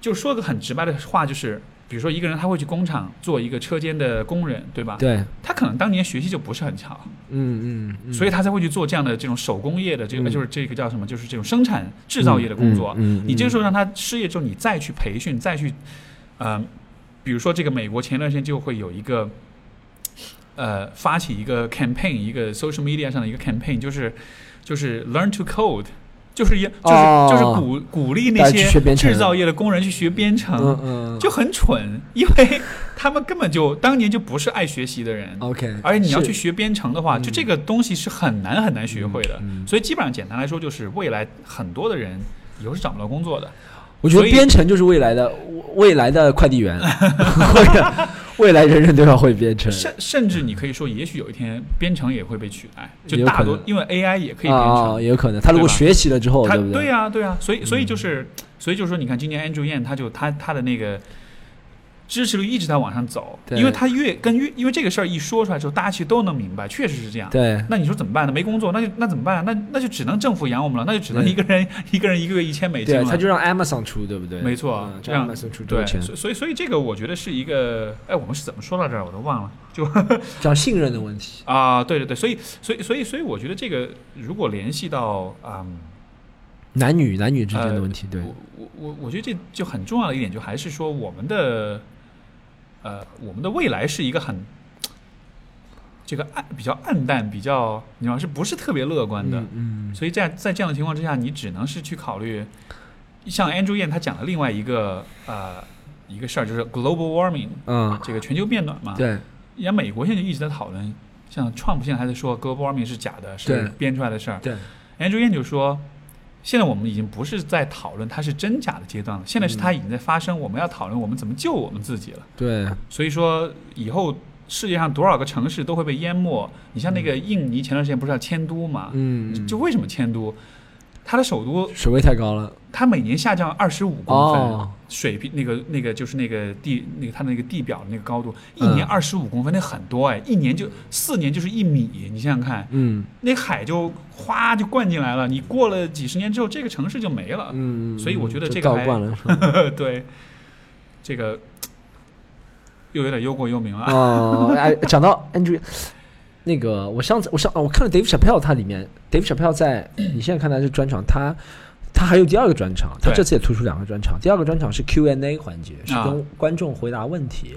就说个很直白的话，就是比如说一个人他会去工厂做一个车间的工人，对吧？对，他可能当年学习就不是很强，嗯嗯嗯，所以他才会去做这样的这种手工业的这个，嗯。就是这个叫什么，就是这种生产制造业的工作。嗯，嗯你这个时候让他失业之后，你再去培训，再去，呃，比如说这个美国前段时间就会有一个，呃，发起一个 campaign，一个 social media 上的一个 campaign，就是就是 learn to code，就是一就是、哦就是鼓鼓励那些制造业的工人去学编程，嗯嗯，就很蠢，因为他们根本就当年就不是爱学习的人。OK，而且你要去学编程的话，嗯就这个东西是很难很难学会的。所以基本上简单来说，就是未来很多的人以后是找不到工作的。我觉得编程就是未来的未来的快递员，未来未来人人都要会编程。甚甚至你可以说，也许有一天编程也会被取代，就大多因为 AI 也可以编啊，程。也有可能。他如果学习了之后，他对不对？呀、对呀、所以所以就是，所以就是说，你看今年 Andrew Yang 他就他他的那个支持率一直在往上走，对因为他越跟越因为这个事儿一说出来之后，大家其实都能明白，确实是这样。对，那你说怎么办呢？没工作，那就那怎么办啊？那那就只能政府养我们了，那就只能一个人 一个人一个月一千美金对，了。他就让 Amazon 出，对不对？没错嗯，这样让 Amazon 出多对，钱，所以所以所以这个我觉得是一个，哎，我们是怎么说到这儿？我都忘了。就 讲信任的问题。啊，对对对，所以所以所以所以我觉得这个如果联系到啊、男女男女之间呃的问题，对，我我我我觉得这就很重要的一点，就还是说我们的呃我们的未来是一个很这个暗比较暗淡，比较你知道是不是特别乐观的？嗯，所以在在这样的情况之下，你只能是去考虑，像 Andrew Yang 他讲的另外一个呃一个事儿，就是 global warming 嗯，这个全球变暖嘛。对，人家美国现在就一直在讨论，像 Trump 现在还在说 global warming 是假的，是编出来的事儿。对 Andrew Yang 就说，现在我们已经不是在讨论它是真假的阶段了，现在是它已经在发生，我们要讨论我们怎么救我们自己了。对，所以说以后世界上多少个城市都会被淹没。你像那个印尼前段时间不是要迁都嘛？嗯，就为什么迁都？它的首都，水位太高了，它每年下降二十五公分，哦，水平那个那个就是那个地那个它的那个地表的那个高度，一嗯年二十五公分，那很多哎，一年就四年就是一米，你想想看，嗯那海就哗就灌进来了，你过了几十年之后，这个城市就没了。嗯，所以我觉得这个还了，对，这个又有点忧国忧民了。哦，哎，讲到 Andrew，那个我上次我上我看了 Dave Chappelle，他里面 Dave Chappelle 在你现在看他是专场，他他还有第二个专场，他这次也推出两个专场，第二个专场是 Q&A 环节，是啊跟观众回答问题。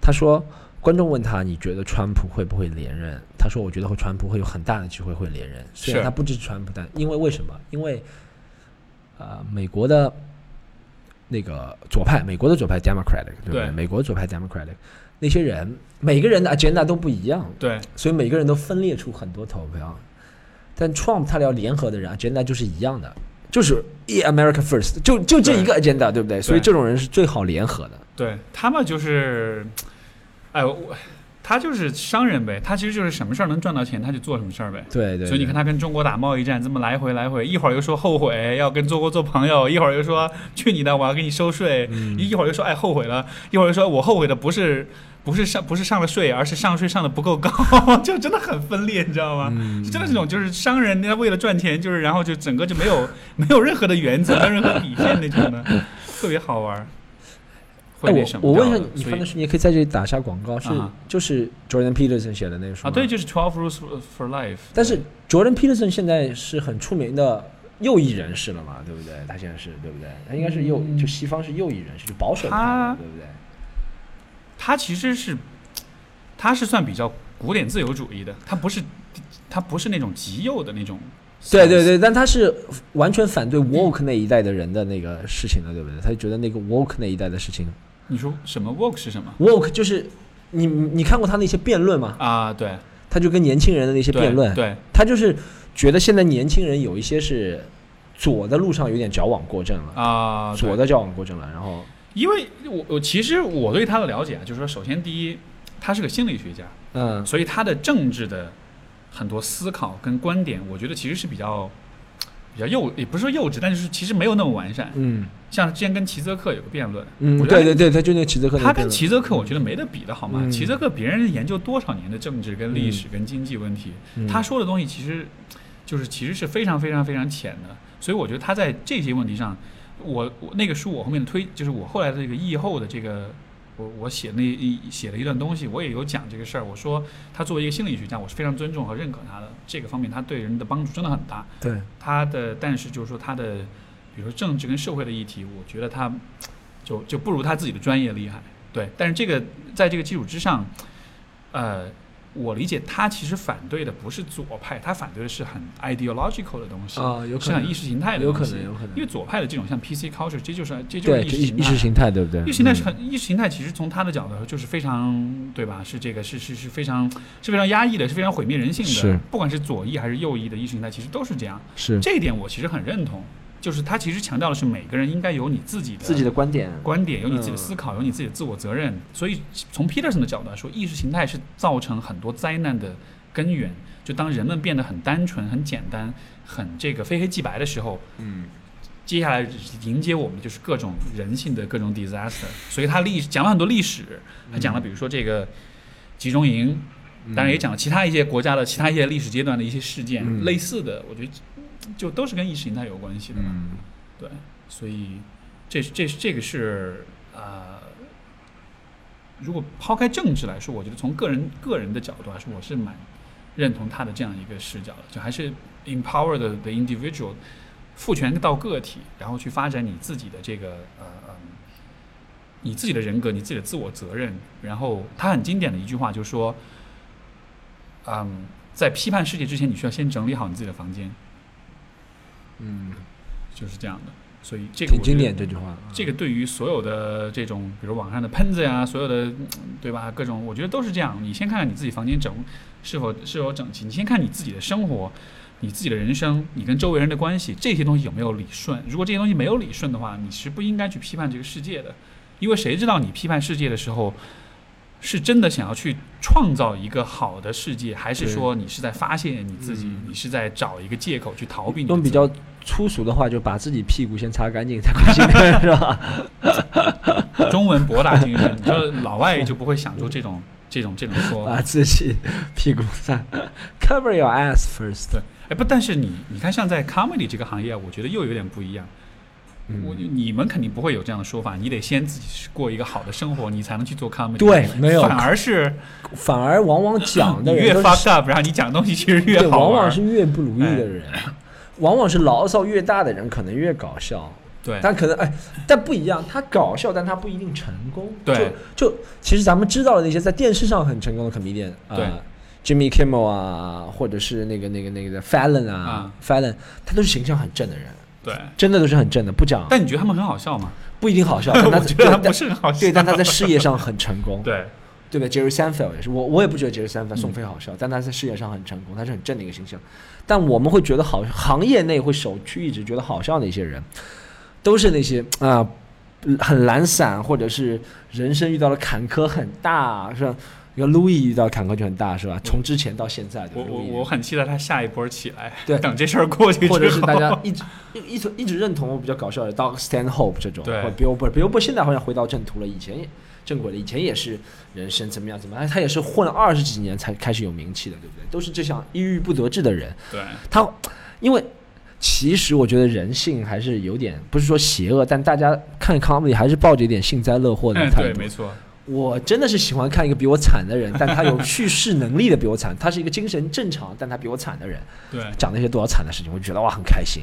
他说，观众问他你觉得川普会不会连任？他说我觉得会川普会有很大的机会会连任，虽然他不支持川普，但因为为什么？因为呃，美国的那个左派，美国的左派 Democratic，对不对？对美国的左派 Democratic 那些人，每个人的 agenda 都不一样，对，所以每个人都分裂出很多投票。但 Trump 他要联合的人 agenda 就是一样的，就是一 America First，就就这一个 agenda，对不对？所以这种人是最好联合的。对他们就是，哎，我他就是商人呗，他其实就是什么事儿能赚到钱，他就做什么事儿呗。对对所以你看，他跟中国打贸易战，这么来回来回，一会儿又说后悔要跟中国做朋友，一会儿又说去你的，我要给你收税，嗯一会儿又说哎后悔了，一会儿又说我后悔的不是不是上不是上了税，而是上税上的不够高，就真的很分裂，你知道吗？嗯真的这种就是商人，他为了赚钱，就是然后就整个就没有没有任何的原则，没有任何底线那种的，特别好玩儿。会哎，我我问一下么掉的，所以你翻的是，你也可以在这里打下广告，是啊就是 Jordan Peterson 写的那个书啊，对，就是 Twelve Rules for Life。但是 Jordan Peterson 现在是很出名的右翼人士了嘛，对不对？他现在是对不对？他应该是右，嗯就西方是右翼人士，就保守派对不对？他其实是，他是算比较古典自由主义的，他不是，他不是那种极右的那种。对对。对，但他是完全反对 woke 那一代的人的那个事情的，对不对？他就觉得那个 woke 那一代的事情你说什么？woke 是什么，woke 就是你你看过他那些辩论吗？啊？对，他就跟年轻人的那些辩论，对他就是觉得现在年轻人有一些是左的路上有点矫枉过正了，啊，左的矫枉过正了，然后因为我我其实我对他的了解啊，就是说，首先第一，他是个心理学家，嗯。所以他的政治的很多思考跟观点，我觉得其实是比较比较幼，也不是说幼稚，但是其实没有那么完善。嗯像之前跟齐泽克有个辩论，嗯，对对对，他就那个齐泽克他跟齐泽克，我觉得没得比的好吗？嗯齐泽克别人研究多少年的政治、跟历史、跟经济问题，嗯他说的东西其实就是其实是非常非常非常浅的。所以我觉得他在这些问题上，我我那个书我后面推，就是我后来的这个译后的这个，我我写那一写了一段东西，我也有讲这个事儿。我说他作为一个心理学家，我是非常尊重和认可他的这个方面，他对人的帮助真的很大。对他的，但是就是说他的，比如说政治跟社会的议题，我觉得他就就不如他自己的专业厉害。对，但是这个在这个基础之上，呃，我理解他其实反对的不是左派，他反对的是很 ideological 的东西，啊，有可能是很意识形态的有东西。可能有可能因为左派的这种像 PC culture，这就是这就是，意识形态。意意识形态对不对？意识形态是嗯很意识形态，其实从他的角度就是非常对吧？是这个是是是非常是非常压抑的，是非常毁灭人性的。是不管是左翼还是右翼的意识形态，其实都是这样。是这一点我其实很认同，就是他其实强调的是每个人应该有你自己的自己的观点，观点，有你自己的嗯思考，有你自己的自我责任。所以从 Peterson 的角度来说，意识形态是造成很多灾难的根源。就当人们变得很单纯、很简单、很这个非黑即白的时候，嗯接下来迎接我们的就是各种人性的各种 disaster。所以他历讲了很多历史，他讲了比如说这个集中营，当然也讲了其他一些国家的其他一些历史阶段的一些事件，嗯类似的，我觉得就都是跟意识形态有关系的嘛。嗯对，所以这这这个是呃，如果抛开政治来说，我觉得从个人个人的角度来说，我是蛮认同他的这样一个视角的，就还是 empower the the individual，赋权到个体，然后去发展你自己的这个呃嗯。你自己的人格，你自己的自我责任，然后他很经典的一句话就是说，嗯，在批判世界之前，你需要先整理好你自己的房间，嗯，就是这样的。所以这个挺经典这句话，这个对于所有的这种，比如网上的喷子呀，所有的，嗯对吧？各种，我觉得都是这样。你先看看你自己房间整是否是否整齐，你先看你自己的生活，你自己的人生，你跟周围人的关系，这些东西有没有理顺？如果这些东西没有理顺的话，你是不应该去批判这个世界的，因为谁知道你批判世界的时候，是真的想要去创造一个好的世界，还是说你是在发泄你自己，你是在找一个借口去逃避用比较粗俗的话，就把自己屁股先擦干净才开心，是吧？中文博大精深，你说老外就不会想出这种这种这种说法。把自己屁股擦，cover your ass first。对，哎不，但是你你看，像在 comedy 这个行业，我觉得又有点不一样。我嗯，你们肯定不会有这样的说法，你得先自己过一个好的生活，你才能去做 comedy。对，没有，反而是反而往往讲的越的人都是 fucked up，然后你讲的东西其实越，好玩。往往是越不如意的人，往往是牢骚越大的人可能越搞笑。对但可能哎，但不一样，他搞笑，但他不一定成功。对就就其实咱们知道的那些在电视上很成功的 comedian 啊、对 Jimmy Kimmel 啊，或者是那个那个那个的 Fallon 啊、啊 Fallon，他都是形象很正的人，对，真的都是很正的，不讲但你觉得他们很好笑吗？不一定好笑，但他觉得他不是很好笑。对，但他在事业上很成功。对对的，Jerry Seinfeld 也是，我我也不觉得 Jerry Seinfeld 宋飞好笑，但他在事业上很成功，他是很正的一个形象。但我们会觉得好，行业内会首屈一指觉得好笑的一些人，都是那些啊、很懒散，或者是人生遇到了坎坷很大，是吧？你看 Louis 遇到坎坷就很大，是吧？从之前到现在，我我我很期待他下一波起来。对等这事儿过去之后，或者是大家一直一一直一直认同我比较搞笑的 Doug Stanhope 这种，对或者 Billboard，Billboard 现在好像回到正途了，以前也正轨了，以前也是人生怎么样怎么样，他也是混了二十几年才开始有名气的，对不对？都是这项抑郁不得志的人，对他因为其实我觉得人性还是有点不是说邪恶，但大家看 comedy 还是抱着一点幸灾乐祸的嗯对，态度。没错，我真的是喜欢看一个比我惨的人，但他有叙事能力的比我惨，他是一个精神正常，但他比我惨的人。对讲那些多少惨的事情，我就觉得哇很开心。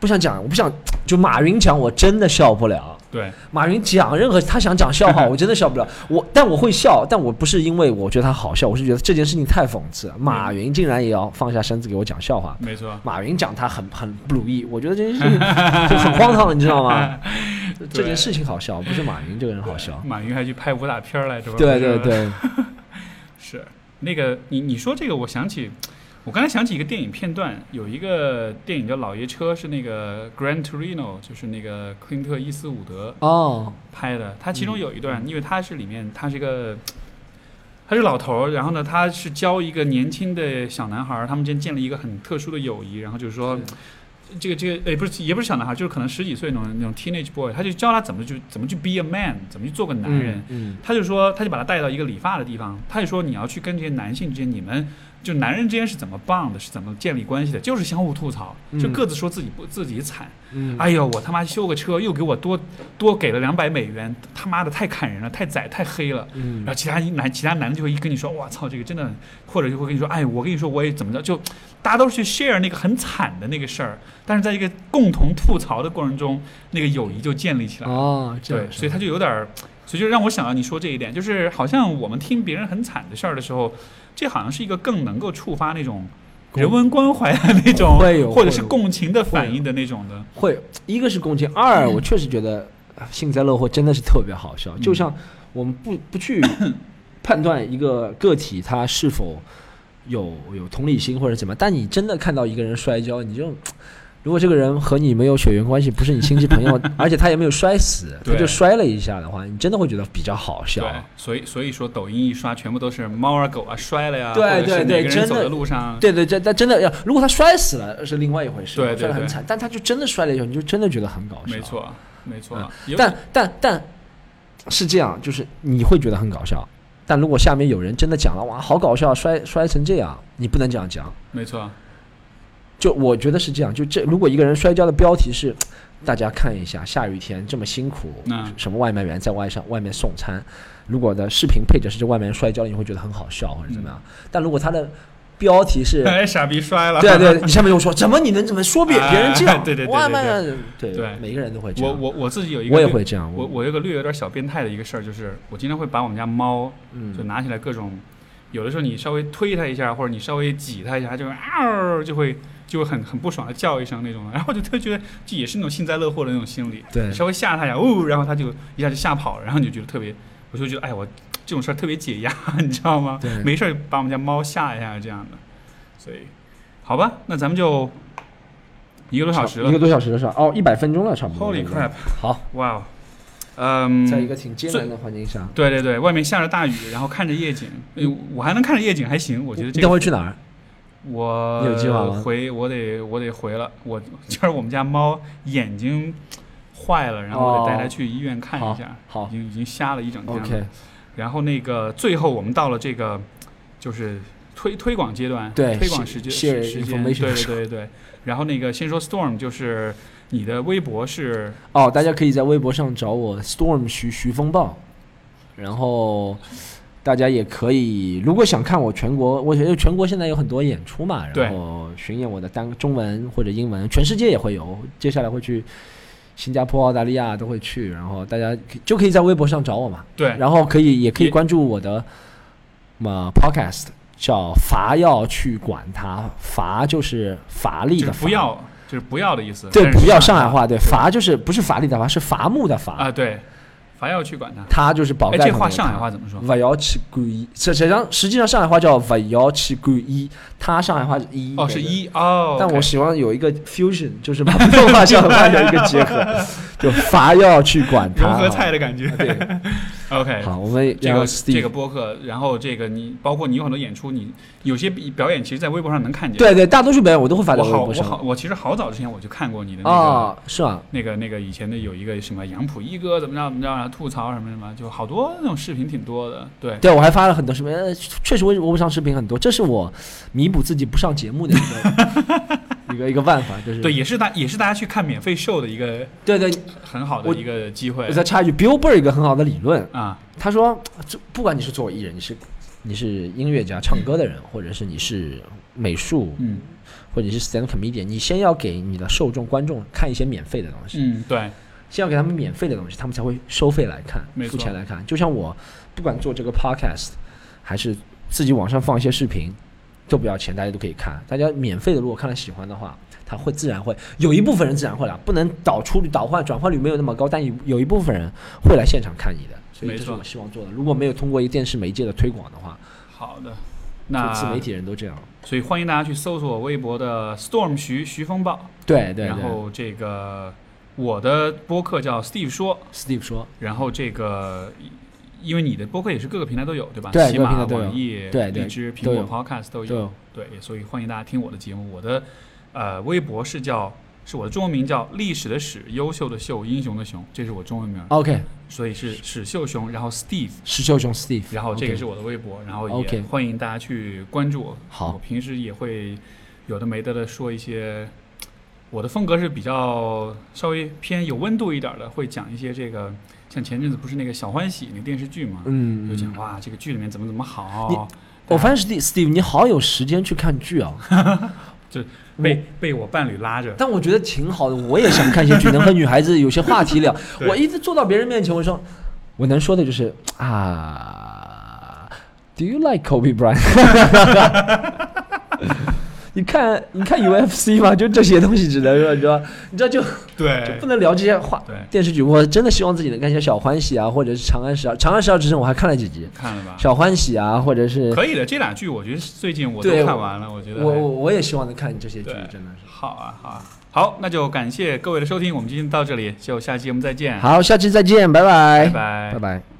不想讲，我不想就马云讲，我真的笑不了。对马云讲任何他想讲笑话，我真的笑不了。我但我会笑，但我不是因为我觉得他好笑，我是觉得这件事情太讽刺了。马云竟然也要放下身子给我讲笑话。没错。马云讲他很很不如意，我觉得这件事情 就很荒唐，你知道吗？这件事情好笑，不是马云这个人好笑。马云还去拍武打片来着？对对，对，是那个你你说这个，我想起我刚才想起一个电影片段，有一个电影叫《老爷车》，是那个 Gran Torino，就是那个克林特·伊斯伍德哦，拍的。他其中有一段，因为他是里面他是一个。他是老头儿，然后呢，他是教一个年轻的小男孩儿，他们之间建立一个很特殊的友谊，然后就是说，这个这个，诶，不是，也不是小男孩儿，就是可能十几岁那种那种 teenage boy，他就教他怎么去怎么去 be a man，怎么去做个男人。嗯，他就说，他就把他带到一个理发的地方，他就说你要去跟这些男性之间，你们就男人之间是怎么 bond 的，是怎么建立关系的，就是相互吐槽，就嗯各自说自己不自己惨。嗯，哎呦，我他妈修个车又给我多多给了两百美元，他妈的太砍人了，太宰太黑了。嗯然后其他男其他男的就会一跟你说，我操，这个真的，或者就会跟你说，哎，我跟你说我也怎么着，就大家都是去 share 那个很惨的那个事儿，但是在一个共同吐槽的过程中，那个友谊就建立起来了。哦，对，所以他就有点儿，所以就让我想到你说这一点，就是好像我们听别人很惨的事儿的时候，这好像是一个更能够触发那种人文关怀的那种，会有或者是共情的反应的那种的。会，一个是共情，二我确实觉得呃幸灾乐祸真的是特别好笑。嗯就像我们不不去 判断一个个体他是否有有同理心或者怎么，但你真的看到一个人摔跤，你就。如果这个人和你没有血缘关系，不是你亲戚朋友，而且他也没有摔死，他就摔了一下的话，你真的会觉得比较好笑对。，所以所以说抖音一刷，全部都是猫啊狗啊摔了呀，对对对真的路上，对对，这但真的要，如果他摔死了是另外一回事，对对对摔得很惨，但他就真的摔了一下，你就真的觉得很搞笑。没错没错嗯。但但但是这样，就是你会觉得很搞笑，但如果下面有人真的讲了哇，好搞笑，摔摔成这样，你不能这样讲。没错，就我觉得是这样，就这如果一个人摔跤的标题是。大家看一下，下雨天这么辛苦，嗯什么外卖员在外上外面送餐，如果的视频配着是这外面人摔跤了，你会觉得很好笑或者怎么样。但如果他的标题是哎，傻逼摔了。对啊对，你下面又说怎么你能怎么说别别人这样？哎对对对对外卖员对对每个人都会这样。我我我自己有一个我也会这样。我我有个略有点小变态的一个事儿，就是我经常会把我们家猫嗯就拿起来各种，有的时候你稍微推它一下，或者你稍微挤它一下，它就会嗷就会就很很不爽的叫一声那种的，然后我就特觉得这也是那种幸灾乐祸的那种心理，对稍微吓他一下，呜、然后他就一下就吓跑了，然后你就觉得特别，我就觉得哎我这种事儿特别解压，你知道吗？对没事儿把我们家猫吓一下这样的，所以好吧，那咱们就一个多小时了一个多小时了是吧？哦，一百分钟了，差不多。，Holy crap！好，哇哦，嗯，在一个挺艰难的环境下。对对对，外面下着大雨，然后看着夜景，哎我还能看着夜景，还行，我觉得你这个等会儿去哪儿？我你有计划吗回我得我得回了，我就是我们家猫眼睛坏了，然后我得带它哦去医院看一下，好好已经已经瞎了一整天了。OK，然后那个最后我们到了这个就是推推广阶段，对推广时间时时间，对对对对。然后那个先说 Storm，就是你的微博是哦，大家可以在微博上找我 Storm 徐徐风暴，然后大家也可以，如果想看我全国，我觉得全国现在有很多演出嘛，然后巡演我的单中文或者英文，全世界也会有，接下来会去新加坡、澳大利亚都会去，然后大家就可以在微博上找我嘛，对。然后可以也可以关注我的嘛 podcast。叫伐要去管它，伐就是乏力就是的伐，不要就是不要的意思，对，不要上上海话，对，伐就是不是乏力的伐，是伐木的伐，啊，对，伐要去管他，他就是宝哎，盖这话上海话怎么说？勿要去管伊，实际上实际上上海话叫勿要去管伊，他上海话是一哦，是。一哦。但我希望有一个 fusion，就是把普通话、上海话有一个 结合，就伐要去管它。融合菜的感觉。对，OK，好，我们这个这个播客，然后这个你包括你有很多演出，你有些表演其实，在微博上能看见。对对，大多数表演我都会发在微博上。好我其实好早之前我就看过你的那个、啊，是啊？那个那个以前的有一个什么杨浦一哥怎么着怎么着，然后吐槽什么什么，就好多那种视频挺多的。对，对，我还发了很多视频，呃确实微微博上视频很多，这是我弥补自己不上节目的一个 一个一个办法，就是对，也是大也是大家去看免费秀的一个对对，很好的一个机会我再插一句，Billboard 一个很好的理论，啊。他说，这不管你是作为艺人，你是你是音乐家、唱歌的人，或者是你是美术，嗯或者你是 stand comedian，你先要给你的受众观众看一些免费的东西，嗯，对，先要给他们免费的东西，他们才会收费来看，付钱来看。就像我不管做这个 podcast，还是自己网上放一些视频，都不要钱，大家都可以看。大家免费的，如果看了喜欢的话，他会自然会有一部分人自然会来，不能导出率、导换转换率没有那么高，但有有一部分人会来现场看你的，所以这是我希望做的。如果没有通过一个电视媒介的推广的话，好的。那自媒体人都这样。所以欢迎大家去搜索微博的 Storm 徐徐风暴，对对对然后这个我的播客叫 Steve 说，，Steve 说，然后这个因为你的播客也是各个平台都有，对吧？对喜马、网易、对对荔枝、苹果 Podcast 都有。对，所以欢迎大家听我的节目。我的呃微博是叫是我的中文名叫历史的史，优秀的秀，英雄的雄，这是我中文名，OK，所以是史秀雄，然后 Steve。史秀雄 Steve，然后这个是我的微博，然后也欢迎大家去关注我。好。我平时也会有的没的的说一些，我的风格是比较稍微偏有温度一点的，会讲一些这个，像前阵子不是那个小欢喜那个电视剧嘛，嗯，就讲哇这个剧里面怎么怎么好，你我发现 Steve Steve 你好有时间去看剧啊，就被被我伴侣拉着，但我觉得挺好的，我也想看些剧，能和女孩子有些话题聊。我一直坐到别人面前，我说，我能说的就是啊，Do you like Kobe Bryant？你看，你看 UFC 吗？就这些东西只能说，你知道，你知道就对就对不能聊这些话。对，电视剧，我真的希望自己能看一些小欢喜啊，或者是长安十二。长安十二之声我还看了几集，看了吧？小欢喜啊，或者是可以的，这俩剧我觉得最近我都看完了，我觉得我我我也希望能看这些剧，真的是。好啊好啊，好，那就感谢各位的收听，我们今天到这里，就下期节目再见，好，下期再见，拜拜，拜拜拜拜。